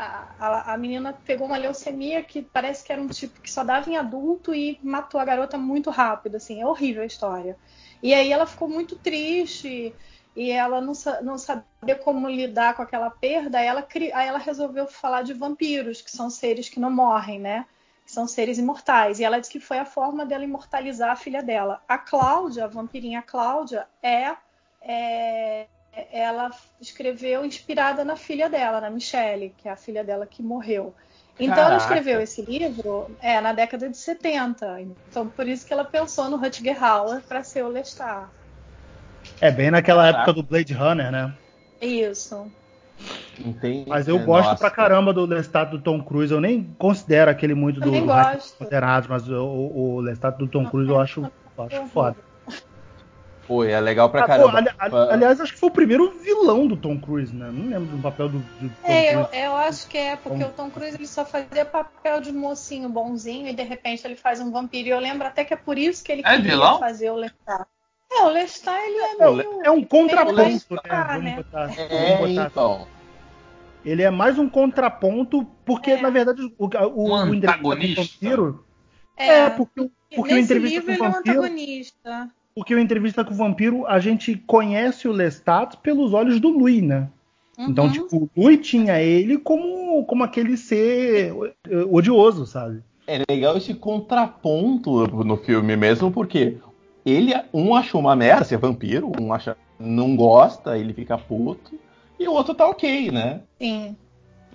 A, a- menina pegou uma leucemia que parece que era um tipo que só dava em adulto e matou a garota muito rápido, assim, é horrível a história. E aí ela ficou muito triste e ela não, não sabia como lidar com aquela perda, aí ela, aí ela resolveu falar de vampiros, que são seres que não morrem, né? São seres imortais. E ela disse que foi a forma dela imortalizar a filha dela. A Cláudia, a vampirinha Cláudia, é, é- ela escreveu inspirada na filha dela, na Michelle, que é a filha dela que morreu. Então ela Caraca. escreveu esse livro é, na década de 70. Então por isso que ela pensou no Rutger Hauer para ser o Lestat. É bem naquela Caraca. época do Blade Runner, né? Isso. Entendi. Mas eu É, gosto nossa. pra caramba do Lestat do Tom Cruise. Eu nem considero aquele muito do Também do. Condenados, mas o, o, o Lestat do Tom Cruise eu acho, eu acho foda. Pô, é legal pra Ah, pô, caramba. ali- ali- aliás, acho que foi o primeiro vilão do Tom Cruise, né? Não lembro do papel do, do Tom É, eu, Cruise. eu acho que é, porque Bom. o Tom Cruise ele só fazia papel de mocinho bonzinho e de repente ele faz um vampiro. E eu lembro até que é por isso que ele É queria vilão? fazer o Lestat. É, o Lestat ele é É, meio... É um contraponto, né? Né? botar, É, vamos botar então. Ele é mais um contraponto, porque, É. na verdade, o, o, Um o entrevista com o antagonista. vampiro. É, É, porque, o- porque o nesse entrevista livro com ele o é um vampiro. antagonista. Porque o entrevista com o vampiro, a gente conhece o Lestat pelos olhos do Louis, né? Então, Uhum. tipo, o Louis tinha ele como, como aquele ser eh, odioso, sabe? É legal esse contraponto no filme mesmo, porque ele, um achou uma merda ser vampiro, um acha não gosta, ele fica puto, e o outro tá ok, né? Sim.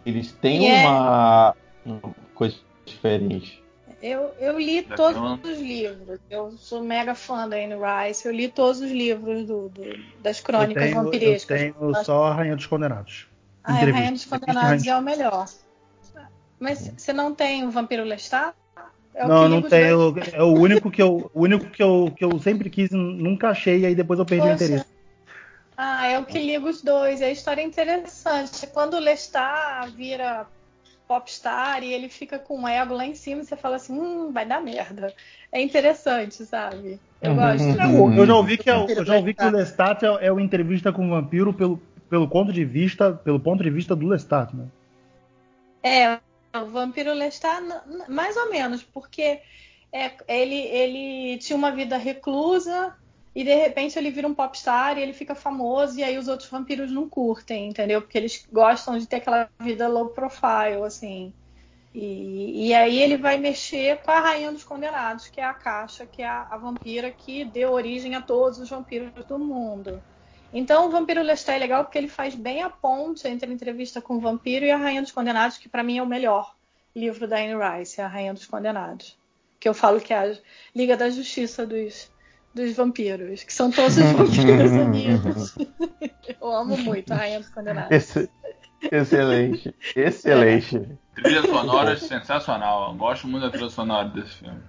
Eles têm E é- uma, uma coisa diferente. Eu, eu li Já todos tem os livros. Eu sou mega fã da Anne Rice. Eu li todos os livros do, do- das crônicas eu tenho, eu vampirescas. tenho só a Rainha dos Condenados. Ah, é Entrevista. Rainha dos Condenados é o melhor. Mas você não tem o Vampiro Lestat? É o não, não dois. É o único que eu, o único que eu, que eu sempre quis, nunca achei, e aí depois eu perdi o Poxa. interesse. Ah, é o que liga os dois. A história é interessante. Quando o Lestat vira popstar e ele fica com o ego lá em cima, você fala assim, hum, vai dar merda. É interessante, sabe? Eu Uhum. gosto. É, eu, já ouvi que, é, eu já ouvi que o Lestat. Lestat é, é o entrevista com o vampiro pelo, pelo ponto de vista, pelo ponto de vista do Lestat, né? É, o Vampiro Lestat, mais ou menos, porque é, ele, ele tinha uma vida reclusa e de repente ele vira um popstar e ele fica famoso e aí os outros vampiros não curtem, entendeu? Porque eles gostam de ter aquela vida low profile, assim. E, e aí ele vai mexer com a Rainha dos Condenados, que é a Caixa, que é a, a vampira que deu origem a todos os vampiros do mundo. Então, o Vampiro Lestat é legal porque ele faz bem a ponte entre a entrevista com o vampiro e a Rainha dos Condenados, que para mim é o melhor livro da Anne Rice, a Rainha dos Condenados. Que eu falo que é a Liga da Justiça dos, dos vampiros, que são todos os vampiros unidos. eu amo muito a Rainha dos Condenados. Esse- excelente, excelente. Trilha sonora sensacional. Eu gosto muito da trilha sonora desse filme.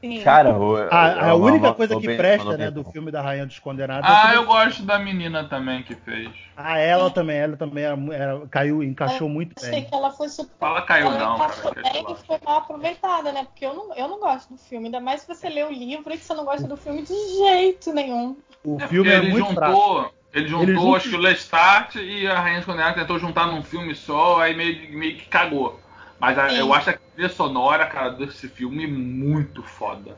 Sim. Cara, o- A, a é uma- única uma- coisa que bem- presta, né, bem- do filme da Rainha dos Condenados. é Ah, que- eu gosto da menina também que fez. Ah, ela também, ela também era, era- caiu, encaixou muito Achei bem. que ela foi super. Fala caiu ela não, encaixou cara. bem e foi mal aproveitada, né? Porque eu não, eu não gosto do filme, ainda mais se você lê o livro e que você não gosta do filme de jeito nenhum. O É filme é ele muito fraco. juntou, ele juntou, Ele junta- acho que o Lestat e a Rainha dos Condenados tentou juntar num filme só, aí meio, meio que cagou. Mas a- eu acho a trilha sonora, cara, desse filme muito foda.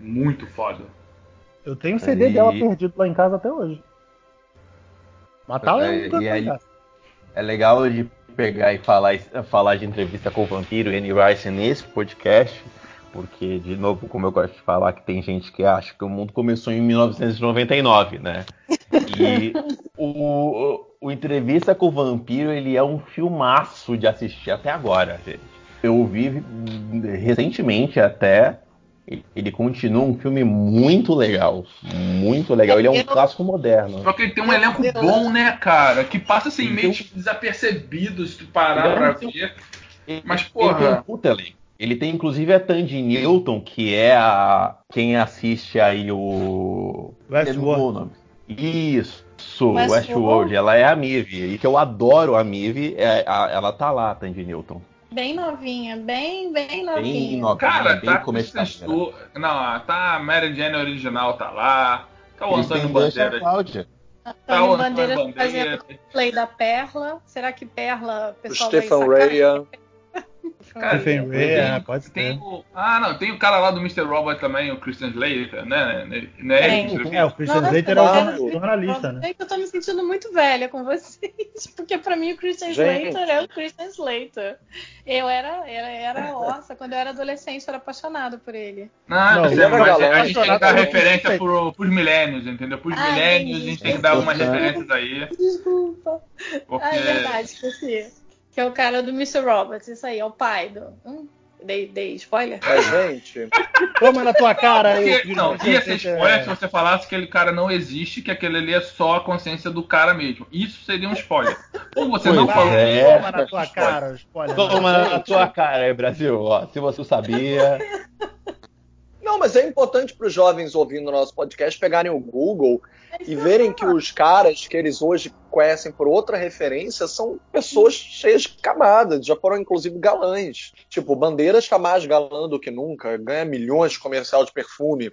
Muito foda. Eu tenho um CD E- dela perdido lá em casa até hoje. Matar É, é, um e aí- É legal de pegar e falar, falar de entrevista com o vampiro Annie Rice nesse podcast, porque, de novo, como eu gosto de falar, que tem gente que acha que o mundo começou em 1999, né? E o, o Entrevista com o Vampiro, ele é um filmaço de assistir até agora, gente. Eu vi recentemente até, ele continua um filme muito legal, muito legal. Ele é um clássico moderno. Só que ele tem um elenco bom, né, cara? Que passa assim, Ele meio tem desapercebido se tu parar Ele pra tem ver. Ele- Mas, Ele tem um porra. puta elenco. Ele tem inclusive a Tandy Newton, que é a. Quem assiste aí o. Westworld. Isso, Westworld. Westworld. Ela é a Mive. E que eu adoro a Mive, é, a- ela tá lá, a Tandy Newton. Bem novinha, bem, bem Bem novinha. Cara, bem tá. Stewart. Não, tá a Mary Jane original, tá lá. Tá o Antônio Bandeira. Cláudia. Tá Antônio o Bandeiras Antônio fazendo Bandeira. play da Perla. Será que Perla, o O pessoal Stephen vai sacar? Ray. Cara, tem- é, pode tem ser. o- Ah, não, tem o cara lá do Mr. Robot também, o Christian Slater, né? né? Tem. Ele- É, o Christian Nossa, Slater é o jornalista, né? É que eu tô me sentindo muito velha com vocês, porque pra mim o Christian Gente. Slater é o Christian Slater. Eu era, era, era, nossa, quando eu era adolescente eu era apaixonada por ele. Não, Não, é mas galã, a gente tem que dar apaixonado referência por- pro, pros milênios, entendeu? Pros Ah, milênios a gente tem que dar algumas referências aí. Desculpa. Porque. Ah, é verdade, esqueci. Que é o cara do Mr. Roberts, isso aí, é o pai do. Hum, dei, dei spoiler? Mas, gente, Toma na tua cara aí, não, do ia ser Christian spoiler Slater. se você falasse que aquele cara não existe, que aquele ali é só a consciência do cara mesmo. Isso seria um spoiler. Como você não Pois falou. é. Toma na tua cara, spoiler. Toma na tua cara aí, Brasil. Ó, se você sabia. Não, mas é importante para os jovens ouvindo o nosso podcast pegarem o Google e verem que os caras que eles hoje conhecem por outra referência são pessoas cheias de camadas, já foram inclusive galãs. Tipo, Bandeiras está mais galã do que nunca, ganha milhões de comercial de perfume.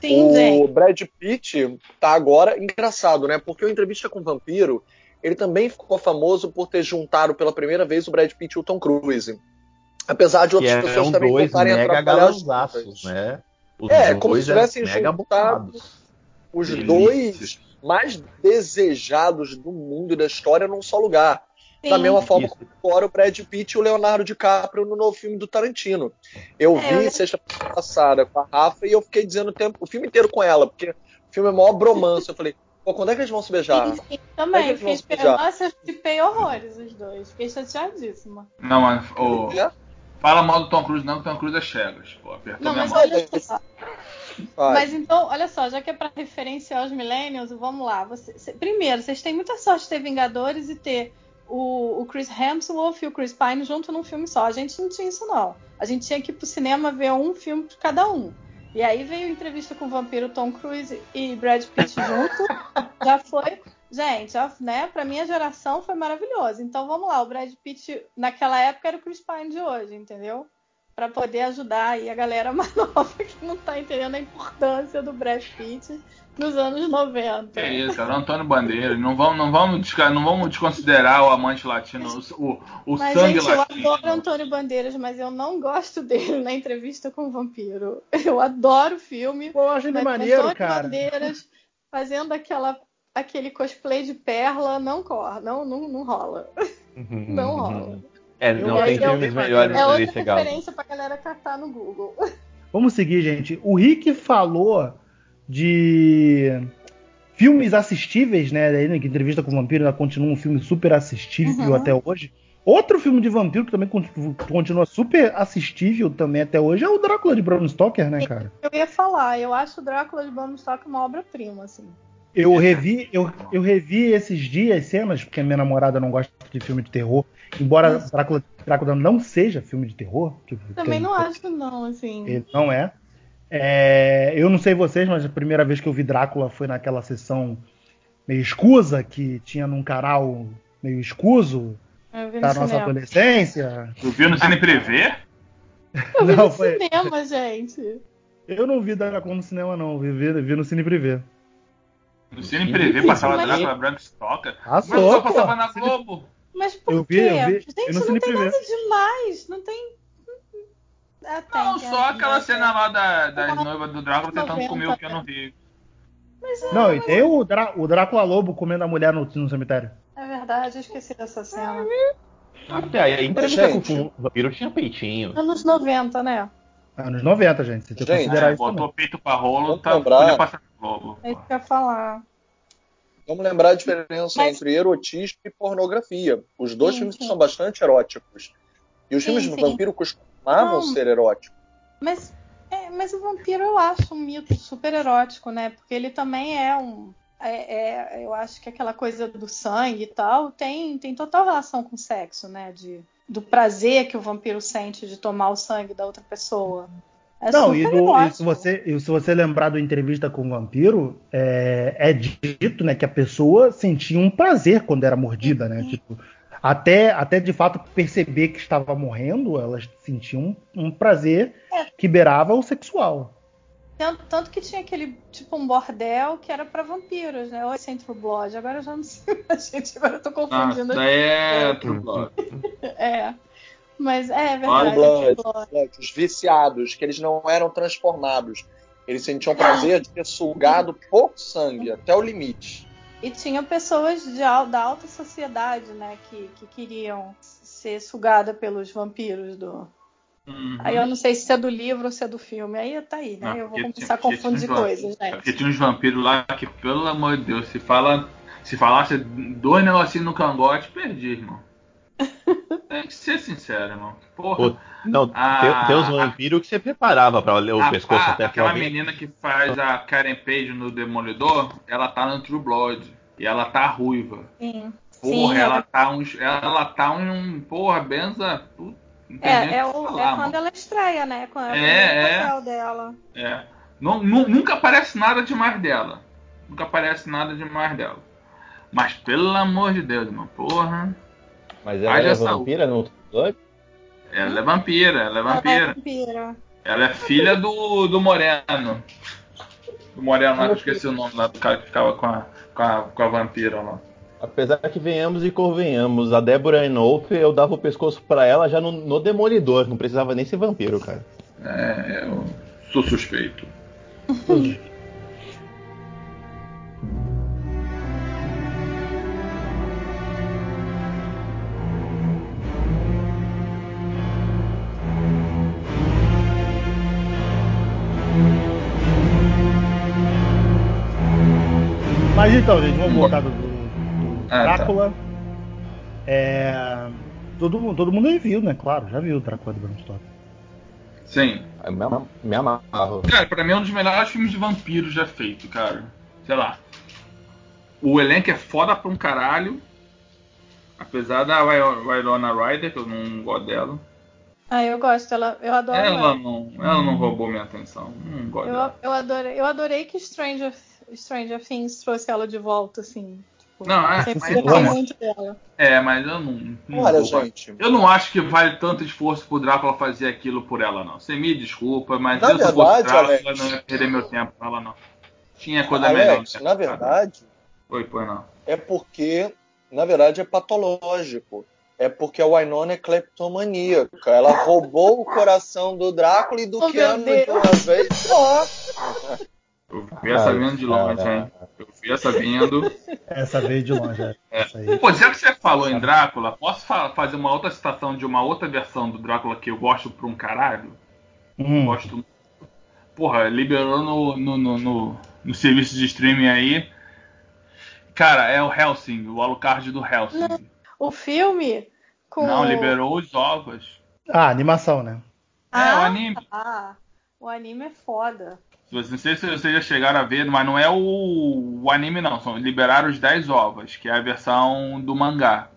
Sim, o. Brad Pitt tá agora engraçado, né? Porque o Entrevista com o Vampiro, ele também ficou famoso por ter juntado pela primeira vez o Brad Pitt e o Tom Cruise. Apesar de outras pessoas eram também dois tentarem mega atrapalhar galanzaços, juntas. né? Os É, dois como se eram tivessem mega juntado-. Os Delícia. dois mais desejados do mundo e da história num só lugar. Da Sim. mesma forma Isso. como o Brad Pitt e o Leonardo DiCaprio no novo filme do Tarantino. Eu É, vi eu- sexta-feira passada com a Rafa e eu fiquei dizendo o, tempo, o filme inteiro com ela, porque o filme é maior bromance. Eu falei, pô, quando é que eles vão se beijar? Sim, é também, eles fiquei esperando. Nossa, eu chipei horrores os dois. Fiquei chateadíssima. Não, É? Fala mal do Tom Cruise, não, que o Tom Cruise é Chegas. Pô, apertou Não, minha mas mão. olha só. Mas então, olha só, já que é pra referenciar os millennials, vamos lá. Você- cê- primeiro, vocês têm muita sorte de ter Vingadores e ter o, o Chris Hemsworth e o Chris Pine junto num filme só. A gente não tinha isso, não. A gente tinha que ir pro cinema ver um filme de cada um. E aí veio a entrevista com o vampiro Tom Cruise e Brad Pitt junto. já foi. Gente, já, né, pra minha geração foi maravilhoso. Então vamos lá, o Brad Pitt naquela época era o Chris Pine de hoje, entendeu? Pra poder ajudar aí a galera mais nova que não tá entendendo a importância do Brad Pitt nos anos 90. Que é isso. O Antônio Bandeira. Não vamos, não, vamos não vamos desconsiderar o amante latino, o, o, Mas, sangue gente, eu latino. adoro Antônio Bandeiras, mas eu não gosto dele na entrevista com o vampiro. Eu adoro o filme. Pô, eu mas maneiro, Antônio cara. Bandeiras fazendo aquela, aquele cosplay de perla não corre, não, não, não rola. Não rola. É, não tem é filmes melhores É do outra referência pra galera catar no Google. Vamos seguir, gente. O Rick falou de filmes assistíveis, né? Daí, que entrevista com o vampiro ainda continua um filme super assistível Uhum. até hoje. Outro filme de vampiro que também con- continua super assistível também até hoje é o Drácula de Bram Stoker, né, cara? Eu ia falar, eu acho o Drácula de Bram Stoker uma obra-prima, assim. Eu revi, eu, eu revi esses dias cenas, porque a minha namorada não gosta de filme de terror. Embora Drácula, Drácula não seja filme de terror. Também não acho, não, assim. Ele não é. É, Eu não sei vocês, mas a primeira vez que eu vi Drácula foi naquela sessão meio escusa que tinha num canal meio escuso no da nossa cinema. adolescência. Tu viu no Cine Privé? Eu vi Não, no foi- cinema, gente. Eu não vi Drácula no cinema, não. Vi, vi, vi no Cine Privé. No Cine Privé passava Mas- Drácula Branco Stoker. Passou, Mas só pô. passava na Globo. Mas por Eu vi, quê? eu vi. Gente, Eu não não tem nada demais. Não tem. É, tem, Não, só aquela cena lá da, das noivas do Drácula tentando 90, comer o Keanu Reeves. Mas é, Não, e tem o, Drá- o Drácula Lobo comendo a mulher no, no cemitério. é verdade, eu esqueci dessa cena. Até aí, a entrevista Gente. com o vampiro tinha peitinho. Anos 90, né? Anos 90, gente. Você tem que Gente, considerar É, isso também. botou peito pra rolo, tá, lembrar. podia passar É isso que eu ia falar. Vamos lembrar a diferença Mas- entre erotismo e pornografia. Os dois Sim, filmes sim. são bastante eróticos. E os Sim, filmes de sim. vampiro costumavam Não. ser eróticos. Mas, é, mas o vampiro eu acho um mito super erótico, né? Porque ele também é um. é- é- eu acho que aquela coisa do sangue e tal tem, tem total relação com o sexo, né? De, do prazer que o vampiro sente de tomar o sangue da outra pessoa. É Não, super e, do- e se, você, e se você lembrar do entrevista com o vampiro, é, é dito né, que a pessoa sentia um prazer quando era mordida, né? Tipo, até, até de fato perceber que estava morrendo, elas sentiam um, um prazer É. que beirava o sexual. Tanto, tanto que tinha aquele, tipo, um bordel que era pra vampiros, né? Ou Central Blood. Agora eu já não sei mais, gente. Agora eu tô Ah, confundindo. é É. True Blood. É. Mas é verdade. Blood, é Blood. Blood, Os viciados, que eles não eram transformados. Eles sentiam prazer de ter sugado pouco sangue, até o limite. E tinha pessoas de, da alta sociedade, né? Que, que queriam ser sugada pelos vampiros do. Uhum. Aí eu não sei se é do livro ou se é do filme. Aí tá aí, né? Não, eu vou começar a tinha- porque confundir coisas, É Porque tinha uns vampiros lá que, pelo amor de Deus, se fala. Se falasse dois negocinhos no cangote, perdi, irmão. Tem que ser sincero, irmão. Porra. Pô, Não, Ah, tem, tem uns vampiros que você preparava pra ler o A- pescoço a- até aquela aquela menina que faz a Karen Page no Demolidor, ela tá no True Blood. E ela tá ruiva. Sim. Porra, Sim, ela ela- tá uns. Ela tá um. Porra, benza. Não É, é, o o- falar, é mano. quando ela estreia, né? Quando é o É, é. papel dela. É. Nu- nu- nunca aparece nada demais dela. Nunca aparece nada demais dela. Mas pelo amor de Deus, irmão, porra. Mas ela Haja é saúde. vampira no Blood? Ela é vampira, ela é Ela é vampira. vampira. Ela é filha do, do Moreno. Do Moreno lá, que eu esqueci o nome lá do cara que ficava com a, com a, com a vampira lá. Apesar que venhamos e convenhamos, a Débora Enoff, eu dava o pescoço pra ela já no, no Demolidor, não precisava nem ser vampiro, cara. É, eu sou suspeito. então, gente, vamos voltar do, do Ah, tá. Drácula. É, todo, mundo- todo mundo aí viu, né? Claro, já viu o Drácula do Bram Stoker. Sim. Eu me, ama- me amarro. Cara, pra mim é um dos melhores filmes de vampiro já feito, cara. Sei lá. O elenco é foda pra um caralho. Apesar da Winona Ryder, que eu não gosto dela. Ah, eu gosto, ela, eu adoro Ela ela. não, ela não roubou minha atenção. Não gosto Eu, dela. eu, adorei, eu adorei que Stranger, Stranger Things trouxe ela de volta, assim. Tipo, Não, é, sempre mas- mas- muito dela. É, mas eu não. não Olha, vou- gente, Eu não acho que vale tanto esforço pro Drácula fazer aquilo por ela, não. Você me desculpa, mas Na eu verdade, Drácula, Alex- não ia perder meu tempo com ela, não. Tinha coisa melhor. Alex, no na mercado. verdade, Oi, pois não. é porque, na verdade, é patológico. É porque a Winona é cleptomaníaca. Ela roubou o coração do Drácula e do Oh, Keanu de uma vez só. Eu vi essa vindo de longe, hein? Eu vi essa vindo. Essa veio de longe, é. É. Essa aí. Pô, já que você falou em Drácula, posso fa- fazer uma outra citação de uma outra versão do Drácula que eu gosto pra um caralho? Hum. Gosto muito. Porra, liberou no, no, no, no, no serviço de streaming aí. Cara, é o Helsing, o Alucard do Helsing. O filme com. Não, liberou os ovos. Ah, animação, né? É, o Ah, anime. Ah, o anime é foda. Não sei se vocês já chegaram a ver, mas não é o, o anime, não. São, liberaram os 10 ovos, que é a versão do mangá.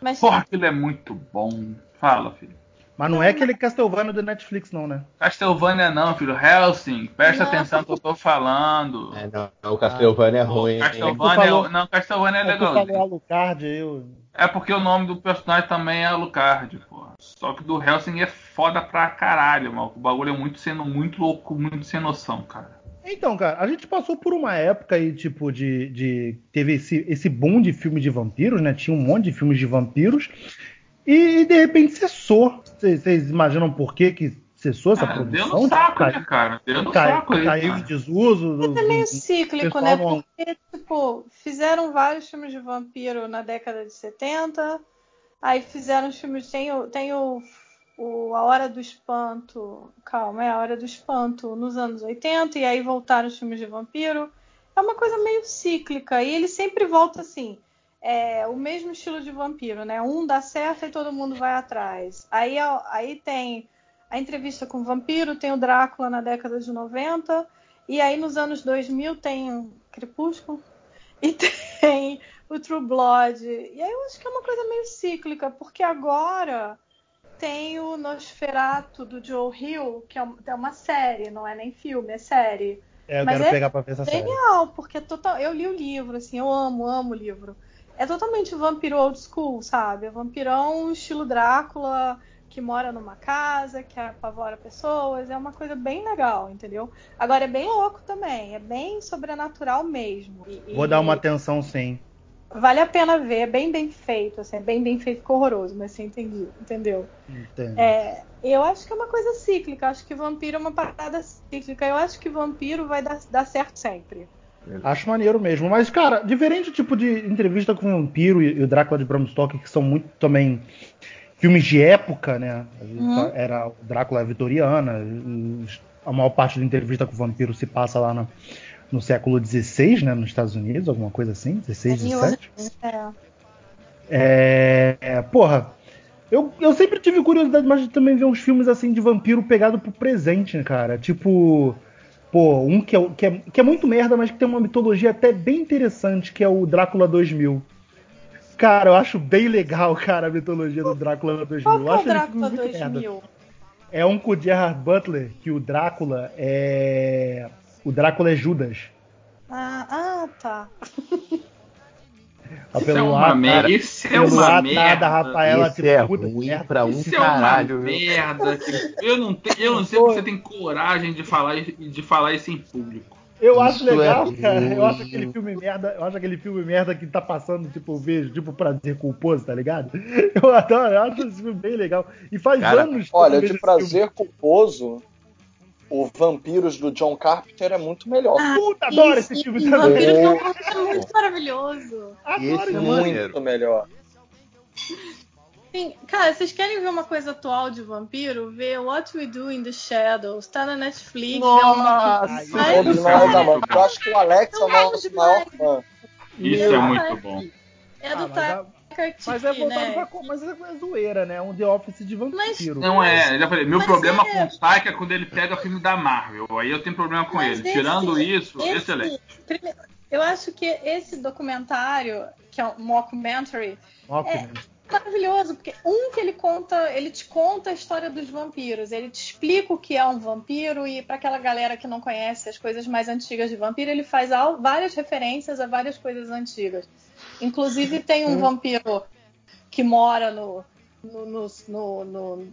Mas Porra, aquilo é muito bom. Fala, filho. Mas não é aquele Castlevania do Netflix, não, né? Castlevania não, filho. Helsing, presta Não. atenção no que eu tô falando. É, não, o Castlevania é ruim. hein? Castlevania, falou- é, não, Castlevania é Quando tu legal. falou Alucard, eu... É porque o nome do personagem também é Alucard, pô. Só que do Helsing é foda pra caralho, mano. O bagulho é muito sendo muito louco, muito sem noção, cara. Então, cara, a gente passou por uma época aí, tipo, de. de teve esse, esse boom de filmes de vampiros, né? Tinha um monte de filmes de vampiros. E de repente cessou. Vocês imaginam por quê que cessou essa Ah, deu produção. no saco, cai- né, cara? Deu no cai- saco aí. caiu em cara. desuso. Mas é meio cíclico, né? não- Porque, tipo, fizeram vários filmes de vampiro na década de 70, aí fizeram os filmes. Tem o, tem o, o A Hora do Espanto. Calma, é A Hora do Espanto nos anos 80, e aí voltaram os filmes de vampiro. É uma coisa meio cíclica, e ele sempre volta assim. É o mesmo estilo de vampiro, né? Um dá certo e todo mundo vai atrás. Aí, aí tem a entrevista com o vampiro, tem o Drácula na década de 90, e aí nos anos 2000 tem o Crepúsculo e tem o True Blood. E aí eu acho que é uma coisa meio cíclica, porque agora tem o Nosferatu do Joe Hill, que é é uma série, não é nem filme, é série. É, eu Mas quero é pegar pra ver essa série. Genial, porque é total... eu li o livro, assim, eu amo, amo o livro. É totalmente vampiro old school, sabe? É vampirão estilo Drácula, que mora numa casa, que apavora pessoas. É uma coisa bem legal, entendeu? Agora é bem louco também, é bem sobrenatural mesmo. E- Vou e dar uma atenção sim. Vale a pena ver, é bem bem feito, assim, é bem bem feito, ficou horroroso, mas você entendeu, entendeu? Entendo. É, eu acho que é uma coisa cíclica, acho que vampiro é uma parada cíclica. Eu acho que vampiro vai dar, dar certo sempre. Acho maneiro mesmo. Mas, cara, diferente do tipo de entrevista com o Vampiro e, e o Drácula de Bram Stoker, que são muito também filmes de época, né? Uhum. Era o Drácula vitoriana. A maior parte da entrevista com o Vampiro se passa lá no, no século XVI, né? Nos Estados Unidos, alguma coisa assim. 16, 17. É. É, é, porra, eu, eu sempre tive curiosidade mais de também ver uns filmes assim de vampiro pegado pro presente, né, cara? Tipo, pô, um que é, que, é, que é muito merda, mas que tem uma mitologia até bem interessante, que é o Drácula 2000. Cara, eu acho bem legal, cara, a mitologia do Drácula 2000. Qual eu que é acho o Drácula muito merda. 2000? É um com o Gerard Butler, que o Drácula é. O Drácula é Judas. Ah, ah, tá. Isso é uma ar, merda. Isso é uma ar, merda. nada, Rafaela, Esse tipo, é puta ruim merda. pra um Isso é caralho, uma viu? merda. Eu não, te- eu não sei porque você tem coragem de falar, de falar isso em público. Eu acho Isso legal, é cara. Eu acho aquele filme merda. Eu acho aquele filme merda que tá passando, tipo, vejo, tipo, prazer culposo, tá ligado? Eu adoro, eu acho esse filme bem legal. E faz Cara, anos que Olha, de esse filme. prazer culposo, o Vampiros do John Carpenter é muito melhor. Ah, Puta, adoro esse filme também. Vampiro Oh. Vampiro é muito maravilhoso. Adoro Esse esse é muito melhor. Sim, cara, vocês querem ver uma coisa atual de vampiro? Vê What We Do in the Shadows. Tá na Netflix. Nossa, é uma... É. Eu acho que o Alex é o nosso maior fã. Isso Meu é muito pai. bom. É do Ah, mas, é, mas é Waititi, voltado né? pra. Mas é zoeira, né? Um The Office de vampiro. Não é, eu já falei, meu Mas problema é- com o Taika é quando ele pega filme da Marvel. Aí eu tenho problema com Mas ele. esse- Tirando isso, esse- excelente. primeiro, eu acho que esse documentário, que é um mockumentary, Ótimo. Maravilhoso, porque um que ele conta, ele te conta a história dos vampiros, ele te explica o que é um vampiro e para aquela galera que não conhece as coisas mais antigas de vampiro, ele faz várias referências a várias coisas antigas. Inclusive tem um vampiro que mora no no, no, no, no,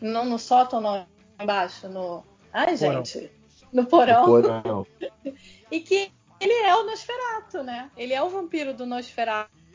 não no sótão, não, embaixo, no. Ai, Porão. gente. No porão. Porão. E que ele é o Nosferatu, né? Ele é o vampiro do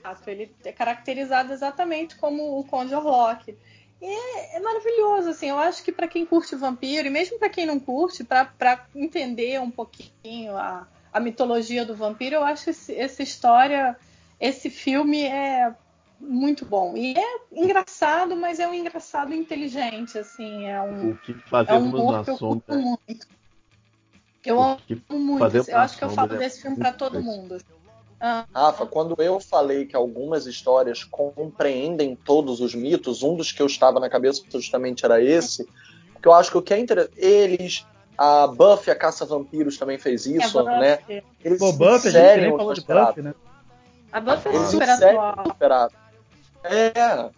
Nosferatu. Ele é caracterizado exatamente como o Conde Orlok. E é, é maravilhoso, assim. Eu acho que para quem curte vampiro, e mesmo para quem não curte, para entender um pouquinho a, a mitologia do vampiro, eu acho esse, essa história, esse filme é muito bom. E é engraçado, mas é um engraçado inteligente, assim. É um, O que é um fazemos na que eu sombra. muito. Eu amo muito. fazemos Eu acho que eu falo é desse filme para todo mundo. Ah, Rafa, quando eu falei que algumas histórias compreendem todos os mitos, um dos que eu estava na cabeça justamente era esse, porque eu acho que o que é interessante, eles, a Buffy, a Caça-Vampiros também fez isso, é né? Eles Pô, Buffy, a gente inserem nem o falou de Nosferatu. Buffy, né? A Buffy é super atual. Nosferatu. É,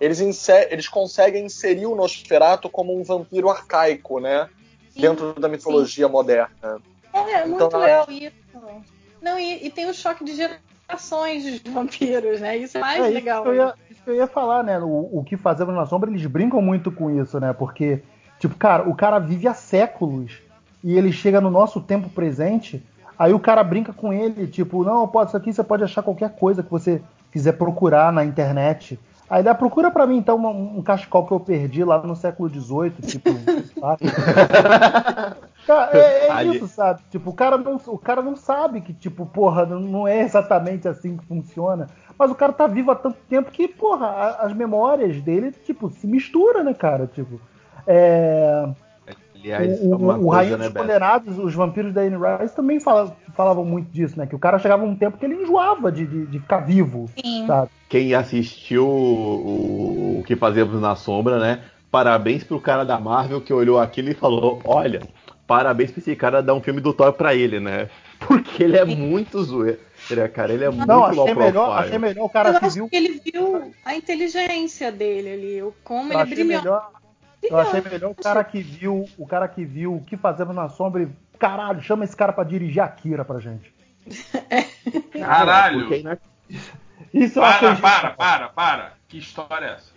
eles, inser- eles conseguem inserir o Nosferatu como um vampiro arcaico, né? Sim, Dentro da mitologia moderna. É, é muito Então, legal isso. Não, e, e tem o choque de gerações de vampiros, né? Isso é mais É, isso legal. que eu ia, isso que eu ia falar, né? O, o que fazemos na sombra, eles brincam muito com isso, né? Porque, tipo, cara, o cara vive há séculos e ele chega no nosso tempo presente, aí o cara brinca com ele, tipo, não, pode, isso aqui você pode achar qualquer coisa que você quiser procurar na internet. Aí dá, procura pra mim, então, uma- um cachecol que eu perdi lá no século XVIII, tipo, sabe? Cara, é, é isso, sabe? Tipo, o cara, não, o cara não sabe que, tipo, porra, não, não é exatamente assim que funciona. Mas o cara tá vivo há tanto tempo que, porra, a- as memórias dele, tipo, se misturam, né, cara? Tipo, é, Aliás, o, o, o Rainha né, dos? Condenados, os vampiros da Anne Rice também fala- falavam muito disso, né? Que o cara chegava um tempo que ele enjoava de, de, de ficar vivo, Sim. sabe? Quem assistiu o, o que fazemos na sombra, né? Parabéns pro cara da Marvel que olhou aquilo e falou: Olha, parabéns pra esse cara dar um filme do Thor pra ele, né? Porque ele é muito zoeiro, cara. Ele é muito Não, low achei melhor, achei melhor o Eu cara que acho viu. que ele viu a inteligência dele ali, o como Eu ele achei brilhou. melhor, eu achei melhor o cara que viu, o cara que viu o que fazemos na sombra e caralho, chama esse cara pra dirigir Akira pra gente. Caralho! Na- Isso eu Para, para, para, para. Que história é essa?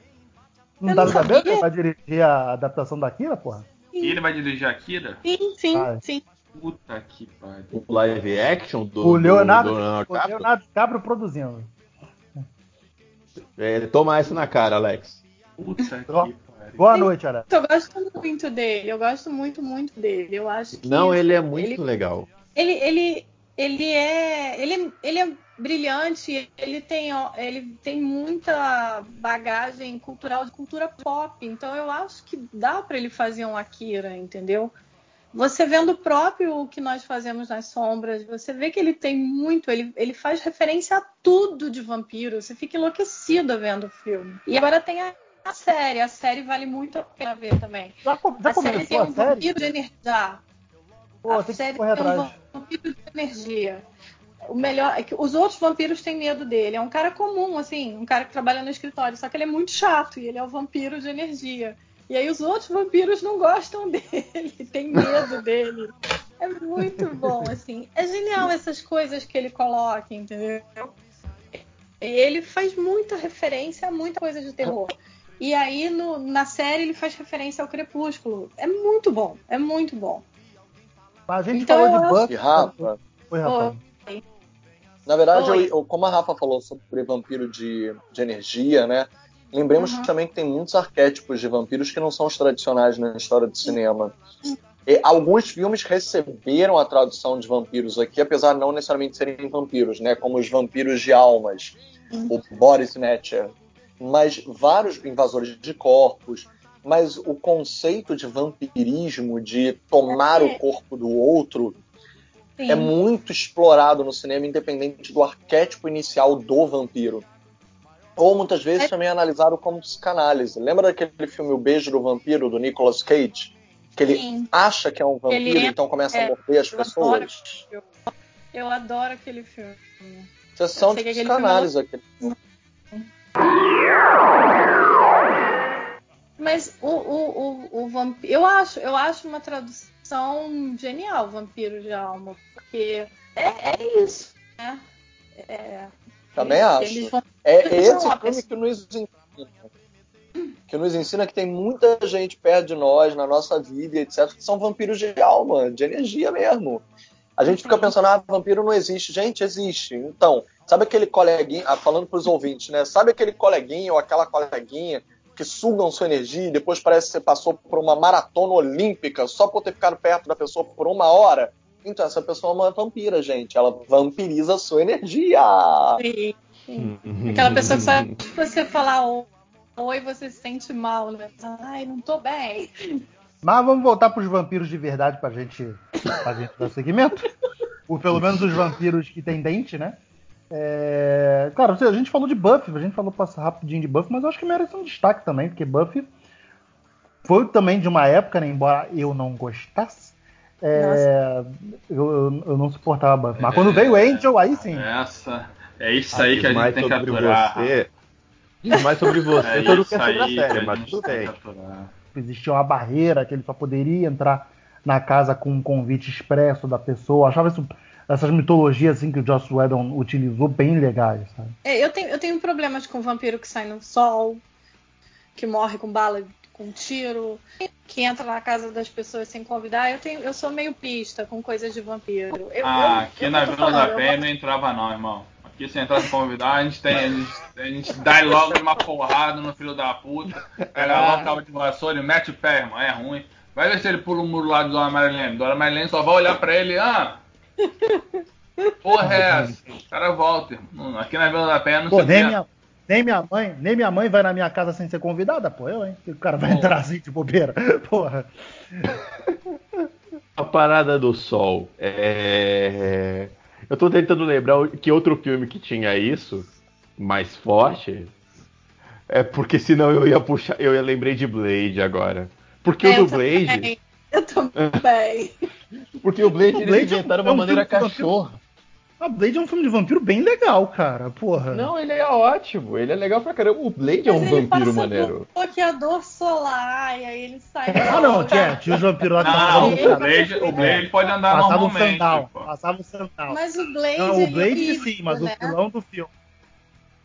Não Eu dá pra saber que vai dirigir a adaptação da Akira, porra? E ele vai dirigir a Akira? Sim, sim, Ah, sim. Puta que pariu. o live action do, O Leonardo, do, do Leonardo o. Leonardo DiCaprio produzindo. É, toma essa na cara, Alex. Puta que pariu. Boa noite, Ara. Eu gosto muito dele, eu gosto muito, muito dele. Eu acho que Não, ele é muito ele- legal. ele, ele, ele é ele, ele é brilhante, ele tem ele tem muita bagagem cultural de cultura pop, então eu acho que dá para ele fazer um Akira, entendeu? Você vendo o próprio que nós fazemos nas sombras, você vê que ele tem muito, ele, ele faz referência a tudo de vampiro, você fica enlouquecida vendo o filme. E agora tem a, a série, a série vale muito a pena ver também. Já, já a série tem a um vampiro de energia. Pô, a tem que série correr tem um atrás. vampiro de energia. O melhor é que os outros vampiros têm medo dele. É um cara comum, assim, um cara que trabalha no escritório, só que ele é muito chato e ele é o vampiro de energia. E aí os outros vampiros não gostam dele, têm medo dele. É muito bom, assim. É genial essas coisas que ele coloca, entendeu? E ele faz muita referência a muita coisa de terror. E aí no- na série ele faz referência ao Crepúsculo. É muito bom, é muito bom. Mas a gente Então falou de Buffy. E Rafa, Oi, Rafa. na verdade, Oi. eu- eu- como a Rafa falou sobre vampiro de, de energia, né? Lembremos Uhum. também que tem muitos arquétipos de vampiros que não são os tradicionais na história do cinema. E alguns filmes receberam a tradução de vampiros aqui, apesar de não necessariamente serem vampiros, né? Como os vampiros de almas, o Body Snatcher. Mas vários invasores de corpos. Mas o conceito de vampirismo, de tomar o corpo do outro, Sim. é muito explorado no cinema, independente do arquétipo inicial do vampiro. Ou muitas vezes É- também é analisado como psicanálise. Lembra daquele filme O Beijo do Vampiro, do Nicolas Cage? Que ele Sim. acha que é um vampiro, Ele é- então começa é, a morder as eu pessoas. Eu, eu adoro aquele filme. Sessão de que aquele psicanálise. Aquele... Mas o, o, o, o vampiro. Eu acho, eu acho uma tradução genial, Vampiro de Alma. Porque é, é isso, né? É, Também eles- acho. eles vão- É esse filme que nos ensina. Que nos ensina que tem muita gente perto de nós, na nossa vida, etc., que são vampiros de alma, de energia mesmo. A gente fica pensando, ah, vampiro não existe. Gente, existe. Então, sabe aquele coleguinha, ah, falando pros ouvintes, né? Sabe aquele coleguinha ou aquela coleguinha que sugam sua energia e depois parece que você passou por uma maratona olímpica só por ter ficado perto da pessoa por uma hora? Então, essa pessoa é uma vampira, gente. Ela vampiriza a sua energia. Sim, sim. Aquela pessoa que só que você falar "Oi", você se sente mal, né? Ai, não tô bem. Mas vamos voltar pros vampiros de verdade pra gente, pra gente dar seguimento. Ou pelo menos os vampiros que tem dente, né? É... Cara, a gente falou de Buffy, a gente falou rapidinho de Buffy, mas eu acho que merece um destaque também, porque Buffy foi também de uma época, né, embora eu não gostasse, é, eu, eu- não suportava Buffy. Mas quando veio Angel, aí sim. Essa. É isso aí que a gente tem que sobre aturar. você. Diz mais sobre você É do que isso sobre a série, a mas tudo bem. existia uma barreira que ele só poderia entrar na casa com um convite expresso da pessoa. Eu achava isso, essas mitologias assim que o Joss Whedon utilizou bem legais, sabe? É, eu, tenho, eu tenho problemas com vampiro que sai no sol, que morre com bala, com tiro, que entra na casa das pessoas sem convidar. Eu, tenho, eu sou meio pista com coisas de vampiro. Eu, Ah, eu- aqui eu na Vila da falando, eu Penha não entrava não, irmão. Aqui se entrasse convidar, a gente tem. A gente, a gente dá logo uma porrada no filho da puta. Pega logo o cabo de vassoura e mete o pé, irmão. É ruim. Vai ver se ele pula o muro lá do Dona Marilene. Dona Marilene só vai olhar pra ele, ah. Porra, é? O cara volta. Aqui na Vila da Penha não Pô, se nem minha, nem minha mãe, nem minha mãe vai na minha casa sem ser convidada, pô, eu, hein? O cara vai Pô. entrar assim de bobeira. Porra. A Parada do Sol. É... Eu tô tentando lembrar que outro filme que tinha isso, mais forte. É porque senão eu ia puxar. Eu ia lembrei de Blade agora. Porque É, o do Blade. também. Eu também. Porque o Blade, O Blade é um- é uma um maneira filme. A Blade é um filme de vampiro bem legal, cara. Porra. Não, ele é ótimo. Ele é legal pra caramba. O Blade é um Mas ele vampiro passa maneiro. por bloqueador solar e aí ele sai. Ah, não, tinha, tinha os vampiros lá que Não, passavam o. Blade, o Blade pode andar Passava um normalmente. sandal. pô. Passava um sandal. Mas o Blade. Não, o é Blade horrível, sim, mas né? o vilão do filme.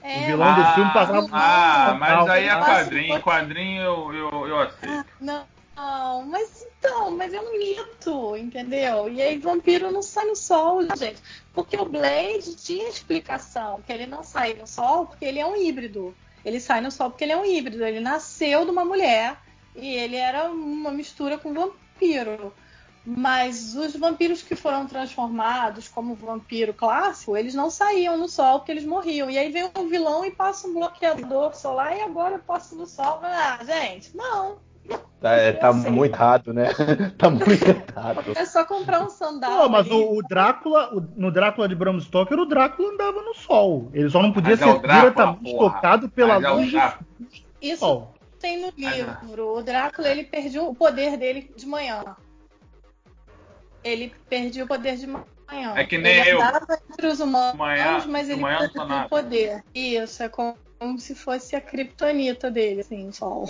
É, o vilão do filme passava um Ah, mas aí é quadrinho. Quadrinho eu, eu, eu aceito. Não, não, mas então, mas é um mito, entendeu? E aí vampiro não sai no sol, gente. Porque o Blade tinha explicação que ele não sai no sol porque ele é um híbrido. Ele sai no sol porque ele é um híbrido. Ele nasceu de uma mulher e ele era uma mistura com vampiro. Mas os vampiros que foram transformados como vampiro clássico, eles não saíam no sol porque eles morriam. E aí vem um vilão e passa um bloqueador solar e agora eu passo no sol. Ah, gente, não. Tá, é, tá muito errado, né? tá muito errado. É só comprar um sandal. Pô, mas o, o Drácula, o- no Drácula de Bram Stoker, o Drácula andava no sol. Ele só não podia Mas é ser o Drácula, diretamente porra. tocado pela Mas é luz do Drácula. Isso sol. tem no livro. O Drácula, ele perdeu o poder dele de manhã. Ele perdia o poder de manhã. É que nem ele eu. andava entre os humanos, manhã- mas ele manhã não perdeu o poder. Isso, é como, como se fosse a kriptonita dele, assim, o sol.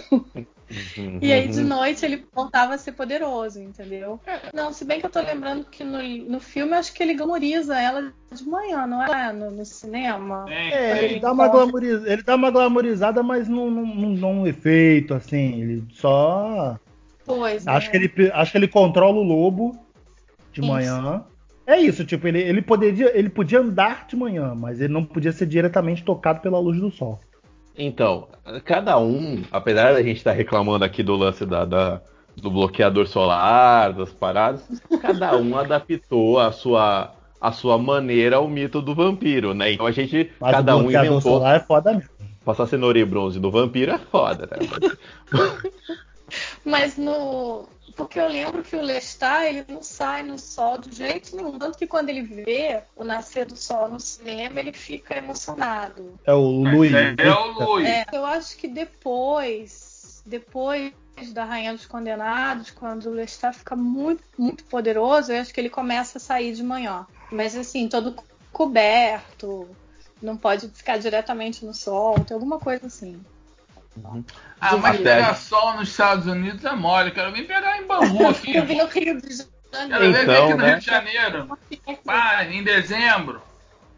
E aí de noite ele voltava a ser poderoso, entendeu? Não, se bem que eu tô lembrando que no, no filme eu acho que ele glamoriza ela de manhã, não é no, no cinema? Tem, É, tem. ele dá uma glamorizada, ele dá uma glamorizada, mas não, não, não dá um efeito assim. Ele só Pois acho é. que ele acho que ele controla o lobo de Isso. manhã. É isso, tipo, ele, ele poderia ele podia andar de manhã, mas ele não podia ser diretamente tocado pela luz do sol. Então, cada um, apesar da gente estar reclamando aqui do lance da, da- do bloqueador solar, das paradas, cada um adaptou a sua, a sua maneira ao mito do vampiro, né? Então a gente, Mas cada o um inventou. solar é foda mesmo. Passar cenoura e bronze do vampiro é foda, né? Mas no. Porque eu lembro que o Lestat, ele não sai no sol de jeito nenhum. Tanto que quando ele vê o nascer do sol no cinema, ele fica emocionado. É o Luiz. É, é o Luiz. É, eu acho que depois, depois da Rainha dos Condenados, quando o Lestat fica muito, muito poderoso, eu acho que ele começa a sair de manhã. Mas assim, todo coberto, não pode ficar diretamente no sol, tem alguma coisa assim. Ah, mas Até- pegar sol nos Estados Unidos é mole. Quero vir pegar em Bangu aqui. Eu vi no Rio de Quero Janeiro. ver Então, aqui no né? Rio de Janeiro. Pá, em dezembro.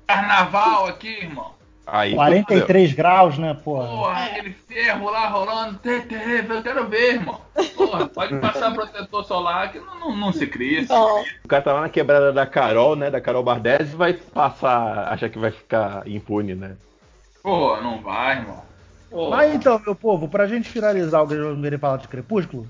Carnaval aqui, irmão. Aí, 43 graus, né, porra? Porra, aquele ferro lá rolando. tê, tê, Eu quero ver, irmão. Porra, pode passar protetor solar que não, não, não se cria. Bom, O cara tá lá na quebrada da Carol, né? Da Carol Bardez e vai passar, acha que vai ficar impune, né? Porra, não vai, irmão. Porra. Mas então, meu povo, pra gente finalizar o vamos falar de Crepúsculo,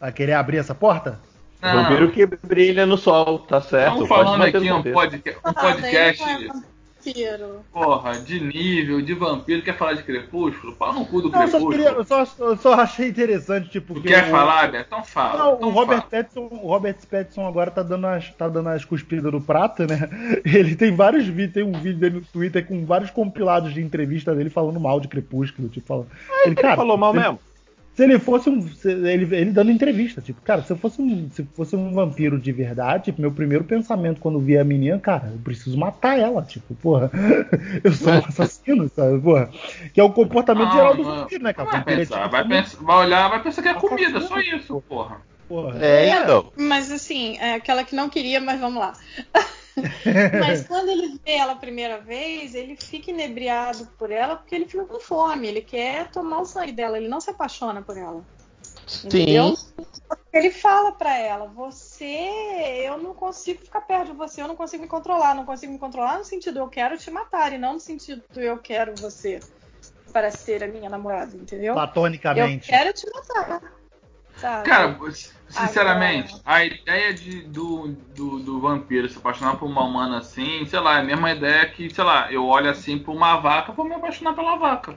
vai querer abrir essa porta? Não, Vampiro que brilha no sol, tá certo. Estamos falando aqui um, podca- um daí podcast, é vampiro. porra, de nível, de vampiro. Quer falar de Crepúsculo? Pau no cu do Não, eu só, Crepúsculo. queria, eu, só, eu só achei interessante, tipo. Tu que quer o- falar, Beto? Então fala. Não, então o Robert fala. Pattinson, o Robert Pattinson agora tá dando as, tá dando as cuspidas no prato, né? Ele tem vários vídeos, tem um vídeo dele no Twitter com vários compilados de entrevista dele falando mal de Crepúsculo, tipo, falando. Ele, Ele falou mal ele- mesmo. Se ele fosse um. ele, ele dando entrevista, tipo, cara, se eu fosse um, se eu fosse um vampiro de verdade, tipo, meu primeiro pensamento quando vi a menina, cara, eu preciso matar ela, tipo, porra, eu sou um assassino, sabe, porra. Que é o comportamento Não, geral do vampiro, né, cara? Vai Vampiro é pensar, tido vai, como- pensar, vai olhar, vai pensar que é comida, só isso, porra. porra. É, então. Mas assim, é aquela que não queria, mas vamos lá. mas quando ele vê ela a primeira vez, ele fica inebriado por ela porque ele fica com fome. Ele quer tomar o sangue dela, ele não se apaixona por ela. Entendeu? Ele fala pra ela: Você, eu não consigo ficar perto de você, eu não consigo me controlar. Não consigo me controlar no sentido eu quero te matar, e não no sentido eu quero você para ser a minha namorada, entendeu? Eu Platonicamente. quero te matar. Sabe? Cara, sinceramente, a ideia de, do, do, do vampiro se apaixonar por uma humana assim, sei lá, é a mesma ideia que, sei lá, eu olho assim por uma vaca, vou me apaixonar pela vaca.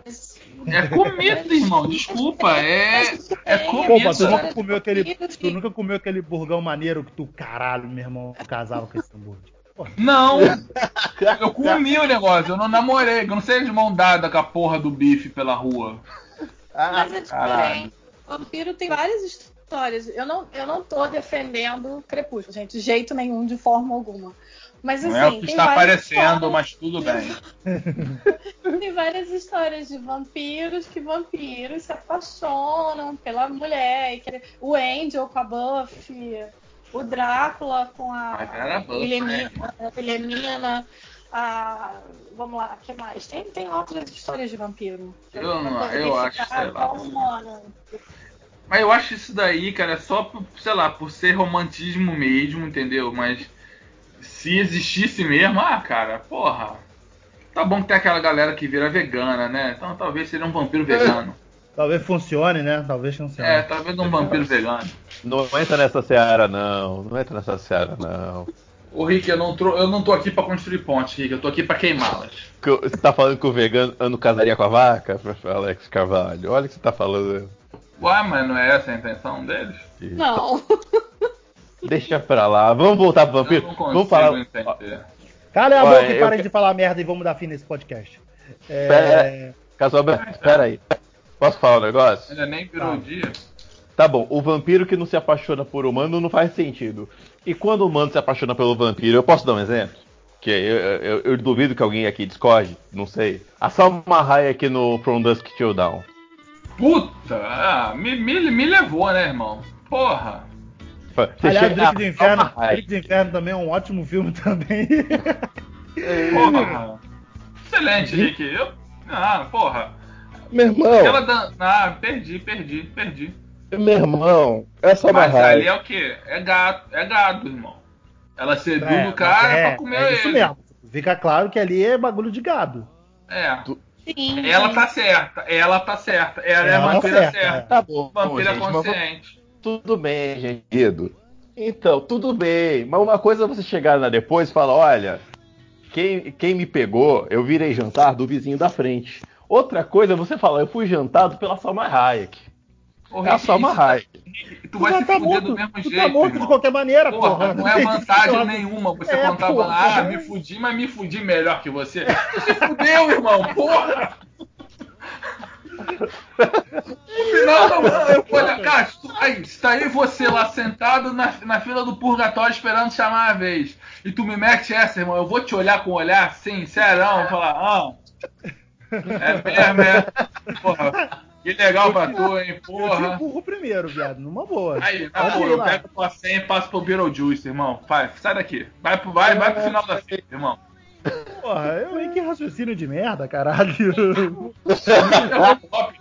É comida, irmão, desculpa, é, é comida. tu nunca comeu aquele. Tu nunca comeu aquele burgão maneiro que tu, caralho, meu irmão, casava com esse hambúrguer. Não, eu comi o negócio, eu não namorei, eu não sei de mão dada com a porra do bife pela rua. Mas é caralho. Vampiro tem várias histórias. Eu não, eu não tô defendendo Crepúsculo, gente, de jeito nenhum, de forma alguma. Mas assim, Não é o que está várias aparecendo, histórias- mas tudo bem. Tem várias histórias de vampiros que vampiros se apaixonam pela mulher. e O Angel com a Buffy, o Drácula com a Wilhelmina, a Wilhelmina, a... Vamos lá, o que mais? Tem, tem outras histórias de vampiro. Eu não- eu acho, sei lá. qual humano. Mas eu acho isso daí, cara, é só, por, sei lá, por ser romantismo mesmo, entendeu? Mas se existisse mesmo, ah, cara, porra. Tá bom que tem aquela galera que vira vegana, né? Então talvez seria um vampiro vegano. Talvez funcione, né? Talvez funcione. É, talvez um vampiro vegano. Não entra nessa seara, não. Não entra nessa seara, não. Ô Rick, eu não, tro- eu não tô aqui pra construir pontes, Rick, eu tô aqui pra queimá-las. Que eu- Você tá falando que o vegano casaria com a vaca, professor Alex Carvalho? Olha o que você tá falando. Ué, mas não é essa a intenção deles? Não. Deixa pra lá. Vamos voltar pro Eu vampiro? não consigo Vamos falar. entender. Cala a Olha, boca e eu parem que- de falar merda e vamos dar fim nesse podcast. É, Pera- Casobra, pera aí. Posso falar um negócio? Ainda nem virou Tá. o dia. Tá bom, o vampiro que não se apaixona por humano não faz sentido. E quando o humano se apaixona pelo vampiro, eu posso dar um exemplo? Que eu, eu- eu duvido que alguém aqui discorde, não sei. A Salma Hayek no From Dusk Till Dawn. Puta, ah, me, me, me levou, né, irmão? Porra. Você aliás, chega- Drake do Inferno. Drake do Inferno também é um ótimo filme também. Porra. Excelente, Rick. Eu. Ah, porra. Meu irmão, dan... Ah, perdi, perdi, perdi. Meu irmão, é Mas ali Hayek. é o quê? É gato, é gado, irmão. Ela seduz É, o cara mas é, pra comer é isso ele. mesmo. Fica claro que ali é bagulho de gado. É. Sim. Ela tá certa, ela tá certa. Ela, é a Ela vampira certa, certa. é. Tá bom, Vampira gente, mas consciente. tudo bem, gente. Então, tudo bem. Mas uma coisa é você chegar lá depois e falar, olha, quem, quem me pegou, eu virei jantar do vizinho da frente. Outra coisa é você falar, eu fui jantado pela Salma Hayek. Ô, É a Rick, Salma isso tá- Hayek. Tu vai se tá fuder morto, do mesmo tu jeito, tá morto de irmão. qualquer maneira, porra. Porra, não é vantagem Porra. nenhuma você É, contar, porra. ah, me fudi, mas me fudi melhor que você. Tu se fudeu, irmão, porra! No final, não, eu olha, cara, tu- aí, está aí você lá sentado na, na fila do purgatório esperando chamar a vez. E tu me mete essa, irmão, eu vou te olhar com um olhar serão, falar, ah, é mesmo, é. Porra, que legal pra tu, hein, Eu te porra. empurro primeiro, viado, numa boa. Aí, na boa, eu lá. pego tua senha e passo pro Beetlejuice, irmão. Vai, sai daqui. Vai pro, vai, vai pro final da fila, irmão. Porra, eu que raciocínio de merda, caralho.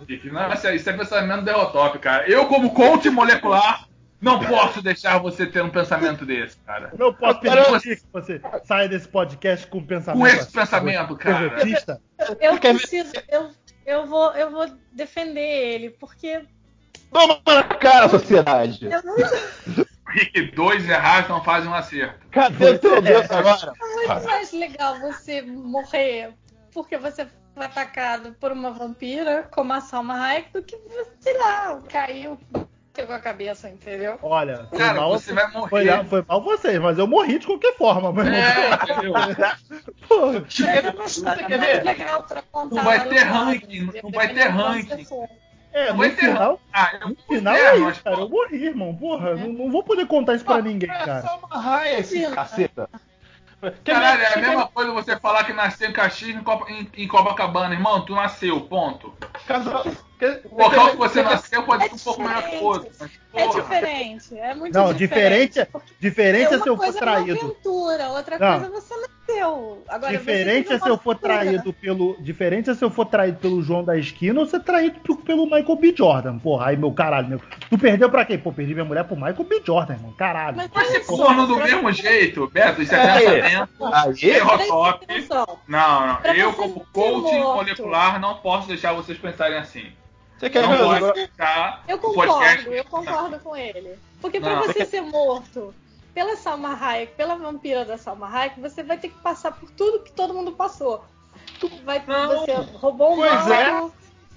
Dick. Nossa, isso é pensamento derrotop, cara. Eu, como coach molecular, não posso deixar você ter um pensamento desse, cara. Eu não posso Agora permitir que você saia desse podcast com um pensamento Com esse assim, pensamento, cara. Eu ver? preciso. Eu, eu, vou, eu vou defender ele, porque Toma na cara, sociedade! eu não Rick, dois errados não fazem um acerto. Cadê o teu Deus agora? É muito mais legal você morrer porque você foi atacado por uma vampira, como a Salma Hayek, do que, sei lá, caiu, com a cabeça, entendeu? Olha, foi Cara, mal, você vai morrer. Foi, foi mal vocês, mas eu morri de qualquer forma, meu irmão. É, entendeu? Porra. É uma história quer ver? legal pra contar. Não vai ter ranking, não dependendo vai ter de quando ranking. você for. É, Não no vai ter final, Ah, eu no final é, é isso, cara. pô, Eu morri, irmão. Porra, não, não vou poder contar isso pra ninguém, É cara. Salma Hayek, caceta. Quer Caralho, ver? é a mesma coisa você falar que nasceu em Caxias em, Copa, em, em Copacabana, irmão. Tu nasceu, ponto. Casal- quer- O local que você nasceu pode ser um pouco melhor que o outro. É diferente, é muito Não, diferente. diferente, diferente é se eu for coisa é uma traído. aventura, outra Não. coisa você nasceu. Agora, você Diferente é se eu for traído pelo. Diferente é se eu for traído pelo João da esquina ou ser traído pelo Michael B. Jordan. Porra, aí meu caralho, meu. Tu perdeu pra quem? Pô, perdi minha mulher pro Michael B. Jordan, irmão. Caralho. Mas olha ser só, corno do mesmo jeito, Beto. Isso é Aí. pensamento. Atenção. Não, não. Pra Eu, você como morto. molecular, não posso deixar vocês pensarem assim. Você quer Não ver pode Eu concordo, podcast- eu concordo com ele. Porque pra Não. você ser morto pela Salma Hayek, pela vampira da Salma Hayek, você vai ter que passar por tudo que todo mundo passou. Vai, Não. você roubou um Pois é.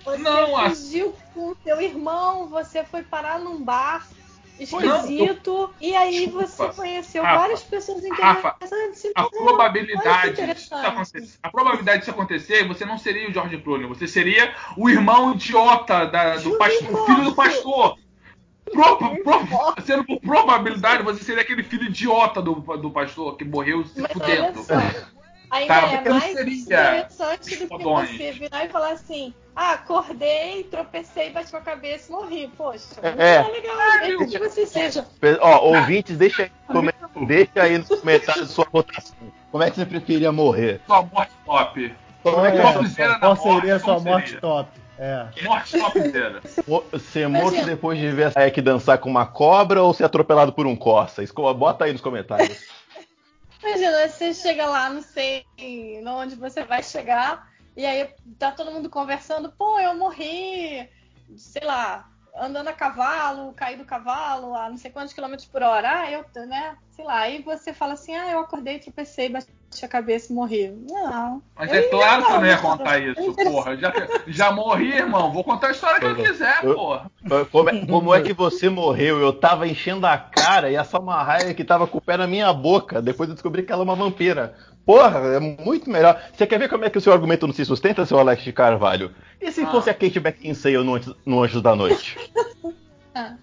você Não, a- fugiu com o seu irmão, você foi parar num bar Pois não. esquisito, e aí Desculpa. você conheceu Rafa, várias pessoas Rafa, interessantes. e A morreu. probabilidade, Olha que disso interessante. acontecer, a probabilidade disso acontecer, você não seria o George Clooney, você seria o irmão idiota da- do pastor, filho do pastor. Pro, pro, sendo por probabilidade, você seria aquele filho idiota do, do pastor que morreu se Mas fudendo. ainda Tá, é mais seria interessante do que você virar e falar assim: ah, acordei, tropecei, bati com a cabeça e morri. Poxa, não É. é, legal, mesmo que você seja. Ó, ouvintes, deixa aí, come- deixa aí nos comentários sua votação. Como é que você preferia morrer? Sua morte top. Qual, é, Qual qual seria qual morte, seria a sua como morte seria? top? É. Morte top inteira. Mo- Ser morto Imagina. depois de ver a Ek dançar com uma cobra ou ser atropelado por um Corsa? Esco- Bota aí nos comentários. Imagina, você chega lá, não sei onde você vai chegar, e aí tá todo mundo conversando, pô, eu morri, sei lá, andando a cavalo, caí do cavalo a não sei quantos quilômetros por hora. Ah, eu, né? Sei lá. Aí você fala assim, ah, eu acordei, tropecei, bati a cabeça e morri. Não. Mas é claro que eu não ia contar isso, porra. Já, já morri, irmão. Vou contar a história que eu quiser, Eu- porra. Como é, como é que você morreu? Eu tava enchendo a cara e a Salma Hayek tava com o pé na minha boca. Depois eu descobri que ela é uma vampira. Porra, é muito melhor. Você quer ver como é que o seu argumento não se sustenta, seu Alex de Carvalho? E se Ah. fosse a Kate Beckinsale no, no Anjos da Noite? Ah,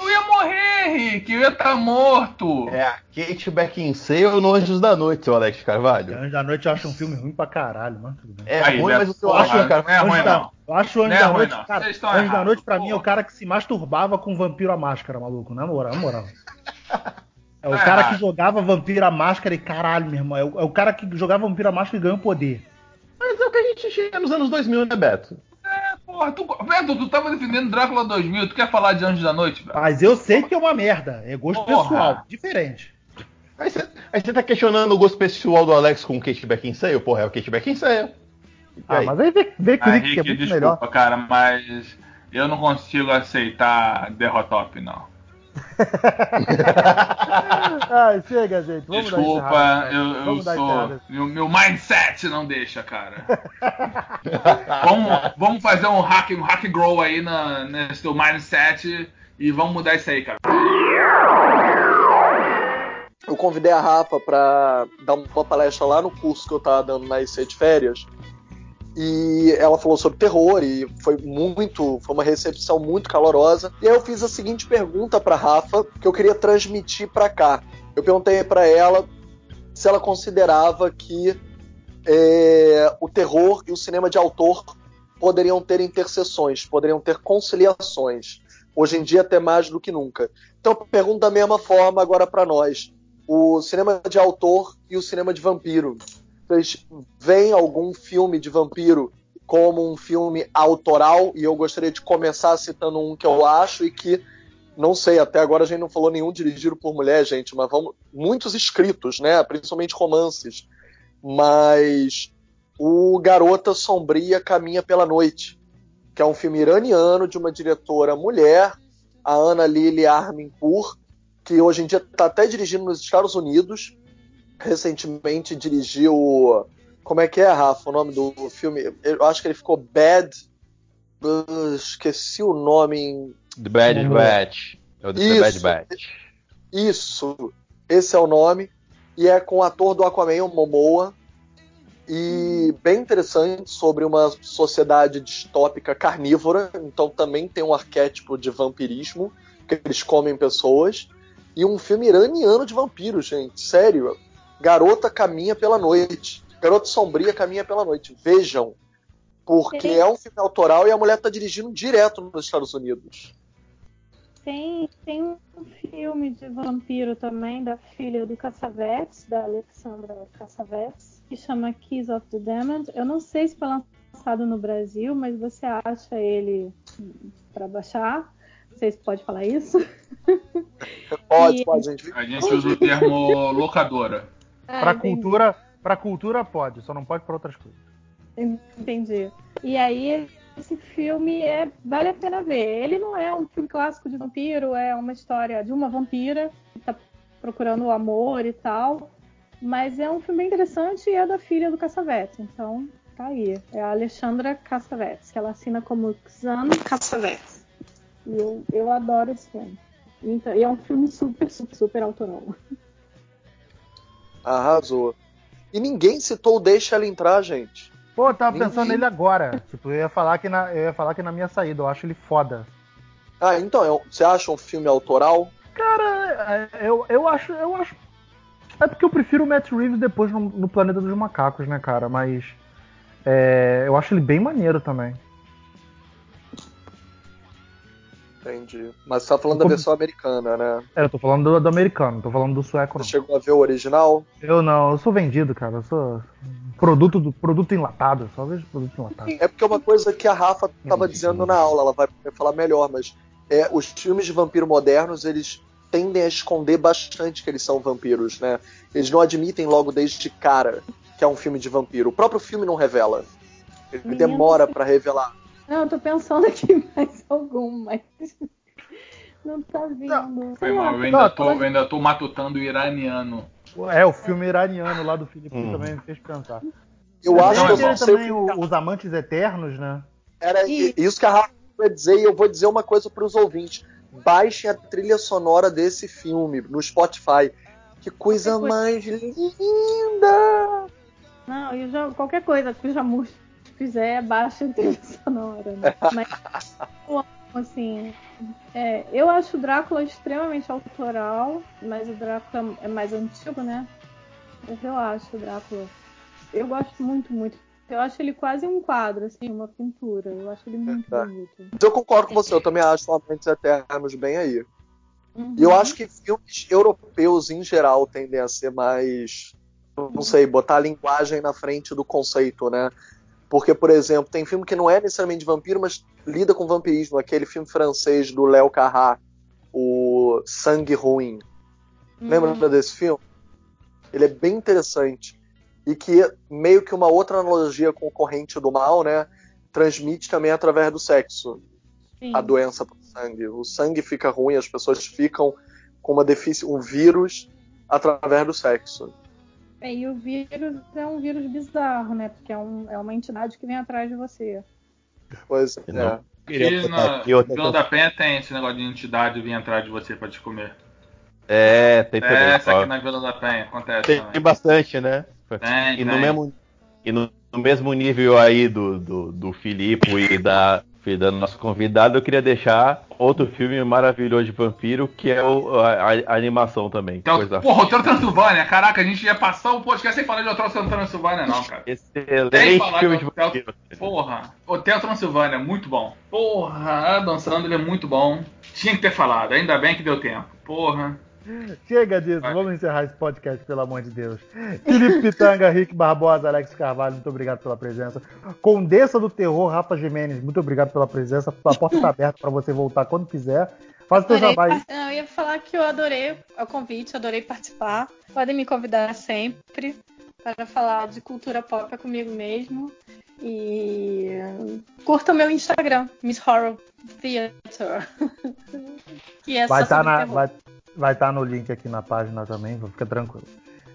Eu ia morrer, Rick. Eu ia estar morto. É a Kate Beckinsale no Anjos da Noite, seu Alex Carvalho. Anjos da Noite eu acho um filme ruim pra caralho, bem. É Aí, ruim, mas o seu Porra, de Carvalho. não é ruim, Anjos da- não. Eu acho o Anjos Não é da ruim, Noite, cara. Anjos da Noite pra mim é porra. o cara que se masturbava com vampiro à máscara, maluco. Na moral, na moral. É o Tá cara errado. que jogava vampiro à máscara e caralho, meu irmão. É o, é o cara que jogava vampiro à máscara e ganhou poder. Mas é o que a gente chega nos anos 2000, né, Beto? É, porra, tu, Beto, tu tava defendendo Drácula 2000. Tu quer falar de Anjos da Noite, velho? Mas eu sei que é uma merda. É gosto Porra. pessoal. Diferente. Aí você, tá questionando o gosto pessoal do Alex com o Kate Beckinsale? Porra, é o Kate Beckinsale. Ah, aí? mas aí vê, vê que Ah, Rick é Rick, muito desculpa, melhor. cara, mas eu não consigo aceitar Derrotop, não. Ai, chega, gente. Vamos dar Desculpa, encerrada. eu, eu Vamos dar sou. Meu, meu mindset não deixa, cara. vamos, vamos fazer um hack, um hack grow aí na, nesse teu mindset e vamos mudar isso aí, cara. Eu convidei a Rafa pra dar uma palestra lá no curso que eu tava dando na IC de férias. E ela falou sobre terror e foi muito, foi uma recepção muito calorosa. E aí eu fiz a seguinte pergunta pra Rafa que eu queria transmitir pra cá. Eu perguntei pra ela se ela considerava que é, o terror e o cinema de autor poderiam ter interseções, poderiam ter conciliações. Hoje em dia até mais do que nunca. Então pergunto da mesma forma agora pra nós o cinema de autor e o cinema de vampiro. Vocês veem algum filme de vampiro como um filme autoral? E eu gostaria de começar citando um que eu acho e que, não sei, até agora a gente não falou nenhum dirigido por mulher, gente, mas vamos. Muitos escritos, né? Principalmente romances. Mas o Garota Sombria Caminha pela Noite, que é um filme iraniano de uma diretora mulher, a Ana Lili Arminpour, que hoje em dia está até dirigindo nos Estados Unidos. Recentemente dirigiu. Como é que é, Rafa? O nome do filme? Eu acho que ele ficou Bad. Esqueci o nome The Bad Batch. É o The Isso. Bad Batch. Isso, esse é o nome. E é com o ator do Aquaman, o Momoa. E bem interessante sobre uma sociedade distópica carnívora. Então também tem um arquétipo de vampirismo, que eles comem pessoas. E um filme iraniano de vampiros, gente. Sério. Garota caminha pela noite. Garota sombria caminha pela noite. Vejam. Porque Tem- é um filme autoral e a mulher tá dirigindo direto nos Estados Unidos. Tem, tem um filme de vampiro também, da filha do Cassavetes, da Alexandra Cassavetes, que chama Keys of the Damned. Eu não sei se foi lançado no Brasil, mas você acha ele para baixar. Não sei se pode falar isso. Pode, E- pode, gente. A gente usa o termo locadora. Ah, entendi. cultura, pra cultura pode, só não pode pra outras coisas. Entendi. E aí esse filme é vale a pena ver. Ele não é um filme clássico de vampiro, é uma história de uma vampira que tá procurando o amor e tal. Mas é um filme bem interessante e é da filha do Cassavetes. Então, tá aí. É a Alexandra Cassavetes, que ela assina como Xan Cassavetes. E eu, eu adoro esse filme. Então, e é um filme super, super, super autoral. Arrasou. E ninguém citou Deixa Ela Entrar, gente. Pô, eu tava Ninguém. pensando nele agora. Tipo, eu ia falar que na, eu ia falar que na minha saída, eu acho ele foda. Ah, então, é um- você acha um filme autoral? Cara, é, eu, eu acho, eu acho. É porque eu prefiro o Matt Reeves depois no, no Planeta dos Macacos, né, cara? Mas é, eu acho ele bem maneiro também. Entendi. Mas você tá falando da versão americana, né? É, eu tô falando do, do americano, não tô falando do sueco, não. Você chegou a ver o original? Eu não, eu sou vendido, cara. Eu sou produto, do, produto enlatado, só vejo produto enlatado. É porque é uma coisa que a Rafa estava dizendo na aula, ela vai poder falar melhor, mas é, os filmes de vampiro modernos, eles tendem a esconder bastante que eles são vampiros, né? Eles não admitem logo desde cara que é um filme de vampiro. O próprio filme não revela. Ele Menino. demora pra revelar. Não, eu tô pensando aqui em mais algum, mas não tá vindo. Foi mal, eu ainda, Não, tô, eu ainda tô matutando o iraniano. É, o filme iraniano lá do Felipe Hum. também me fez pensar. Eu Tem acho que eu sei também, o- Os Amantes Eternos, né? Era E- isso que a Rafa vai dizer, e eu vou dizer uma coisa para os ouvintes. Baixem a trilha sonora desse filme no Spotify. Que coisa mais linda! Não, e já, qualquer coisa o Jamus fizer, baixa trilha sonora, né? Mas, eu assim, é, eu acho o Drácula extremamente autoral, mas o Drácula é mais antigo, né? Mas eu acho o Drácula. Eu gosto muito, muito. Eu acho ele quase um quadro, assim, uma pintura. Eu acho ele muito Tá. bonito. Eu concordo com você, eu também acho o Amantes Eternos bem aí. Uhum. E eu acho que filmes europeus, em geral, tendem a ser mais. Não sei, botar a linguagem na frente do conceito, né? Porque, por exemplo, tem filme que não é necessariamente de vampiro, mas lida com vampirismo. Aquele filme francês do Léo Carrat, o Sangue Ruim. Uhum. Lembra desse filme? Ele é bem interessante. E que meio que uma outra analogia com o corrente do mal, né? Transmite também através do sexo Sim. a doença pro sangue. O sangue fica ruim, as pessoas ficam com uma deficiência, um vírus através do sexo. É, e o vírus é um vírus bizarro, né? Porque é, um- é uma entidade que vem atrás de você. Pois é. Não. Aqui na Vila da Penha tem esse negócio de entidade vir atrás de você pra te comer. É, tem também. É, essa aqui na Vila da Penha acontece Tem, também. bastante, né? Tem, E no tem. mesmo, e no, no mesmo nível aí do, do, do Filipe e da, e da nossa convidada, eu queria deixar outro filme maravilhoso de vampiro, que é o, a, a animação também. Então, Coisa porra, Hotel Transilvânia, caraca, a gente ia passar o podcast sem falar de Hotel Transilvânia, não, cara. Excelente filme de Hotel- vampiro. Porra, Hotel Transilvânia, muito bom. Porra, Adam Sandler é muito bom. Tinha que ter falado, ainda bem que deu tempo. Porra. Chega disso, Vai. vamos encerrar esse podcast, pelo amor de Deus. Felipe Pitanga, Rick Barbosa, Alex Carvalho, muito obrigado pela presença. Condessa do Terror, Rafa Jimenez, muito obrigado pela presença. A porta está aberta para você voltar quando quiser. Faz o teu Adorei trabalho. eu ia falar que eu adorei o convite, adorei participar. Podem me convidar sempre para falar de cultura pop é comigo mesmo. E curta o meu Instagram, Miss Horror Theater. que é Vai só estar sobre na. Vai, vai tá no link aqui na página também, fica tranquilo.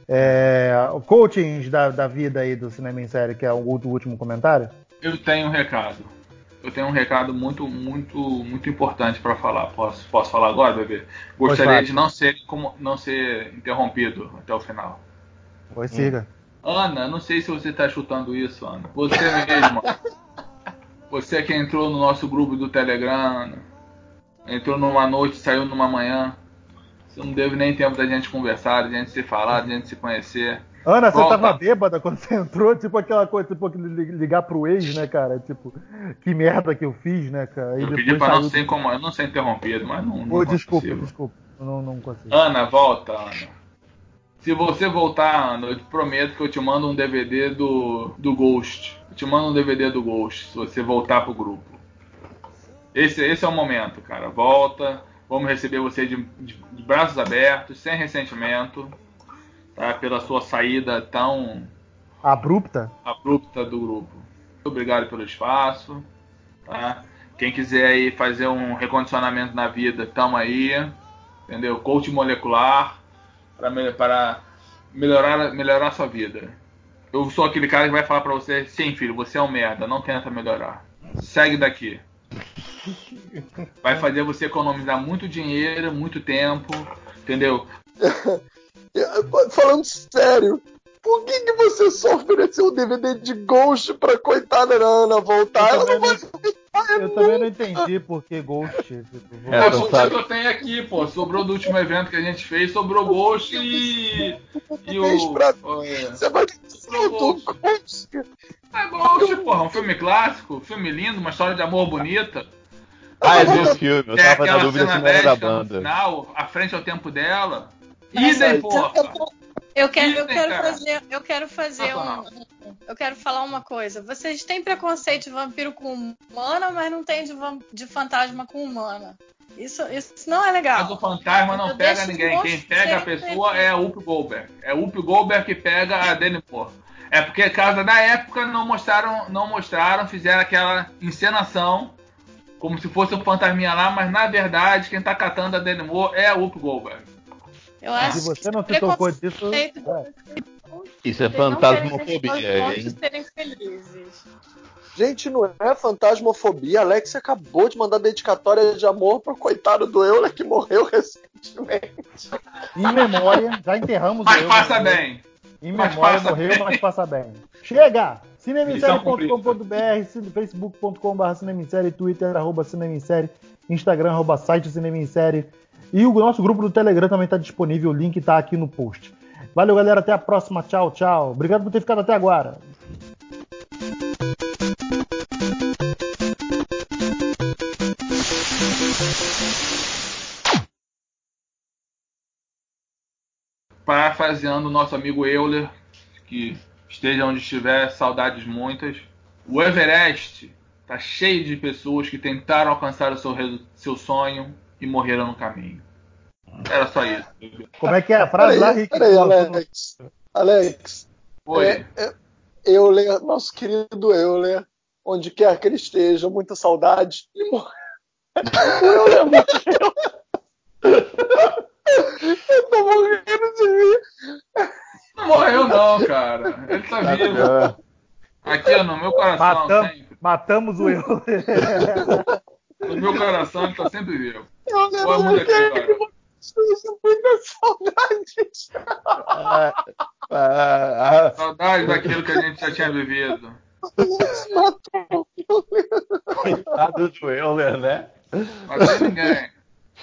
É, o coachings da, da vida aí do cinema em série, que é o último comentário. Eu tenho um recado. Eu tenho um recado muito, muito, muito importante para falar. Posso, posso falar agora, bebê? Gostaria de não ser, como, não ser interrompido até o final. Pois siga. Ana, não sei se você tá chutando isso, Ana. Você mesma. você que entrou no nosso grupo do Telegram, entrou numa noite, saiu numa manhã. Você não teve nem tempo da gente conversar, da gente se falar, da gente se conhecer. Ana, você Volta. tava bêbada quando você entrou, tipo aquela coisa, tipo ligar pro ex, né, cara? Tipo, que merda que eu fiz, né, cara? E Eu pedi pra não ser como, eu não ser interrompido, mas não, não é desculpa, possível. desculpa. Não, não consigo. Ana, volta, Ana. Se você voltar, Ana, eu te prometo que eu te mando um DVD do, do Ghost. Eu te mando um DVD do Ghost, se você voltar pro grupo. Esse, esse é o momento, cara. Volta. Vamos receber você de, de- de braços abertos, sem ressentimento, tá? Pela sua saída tão Abrupta? abrupta do grupo. Muito obrigado pelo espaço. Tá? Quem quiser aí fazer um recondicionamento na vida, tamo aí. Entendeu? Coach molecular para me- para melhorar, melhorar a sua vida. Eu sou aquele cara que vai falar pra você, sim, filho, você é um merda, não tenta melhorar. Segue daqui. Vai fazer você economizar muito dinheiro, muito tempo, entendeu? Falando sério, por que, que você só ofereceu o DVD de Ghost pra coitada da Ana voltar? Eu Ela não também vai voltar Eu também não entendi por que Ghost. É, É, porque sabe. eu tenho aqui, pô. Sobrou do último evento que a gente fez, sobrou Ghost e. E o. Pra- o- é. Você vai do Ghost. Ghost. É Ghost, porra. Um filme clássico, filme lindo, uma história de amor bonita. Ah, é do filme. Eu Tem tava na aquela dúvida se não era da banda. final, à frente ao tempo dela. Mas Idem, porra. Eu quero, eu quero fazer, eu quero fazer um, eu quero falar uma coisa. Vocês têm preconceito de vampiro com humana, mas não tem de, de fantasma com humana. Isso, isso não é Mas legal. o fantasma não Eu pega ninguém. Quem pega a pessoa é a Up Goldberg. É o Up Goldberg que pega a Danny Moore. É porque, causa da época, não mostraram, não mostraram, fizeram aquela encenação como se fosse o fantasminha lá, mas na verdade quem tá catando a Danny Moore é a Up Goldberg. Eu acho Se você que não se tocou disso. é. Isso é fantasmofobia, respostas hein? Gente, não é fantasmofobia. Alex acabou de mandar dedicatória de amor pro coitado do Euler que morreu recentemente. Em memória, já enterramos Mas eu, passa né? bem. Em Mas memória passa morreu, bem. mas passa bem. Chega! Cinemissérie.com.br, facebook.com.br cinemissérie, twitter, arroba cinemissérie, instagram, arroba site cinemissérie. E o nosso grupo do Telegram também está disponível, o link está aqui no post. Valeu, galera, até a próxima. Tchau, tchau. Obrigado por ter ficado até agora. Parafraseando o nosso amigo Euler, que esteja onde estiver, saudades muitas. O Everest tá cheio de pessoas que tentaram alcançar o seu, seu sonho e morreram no caminho. Era só isso. Como é que é a frase lá, Rick? peraí, Alex. Alex, Foi. é, é, Euler, nosso querido Euler, onde quer que ele esteja, muita saudade. Ele morreu. O Euler morreu. Eu tô morrendo. Não morreu não, cara. Ele tá vivo. Aqui, ó, no meu coração, Matam- sempre. matamos o eu. No meu coração, ele tá sempre vivo. É eu que você esteja muita saudade. Ah, ah, ah. Saudades daquilo que a gente já tinha vivido. Coitado do Euler, né? Mas ninguém.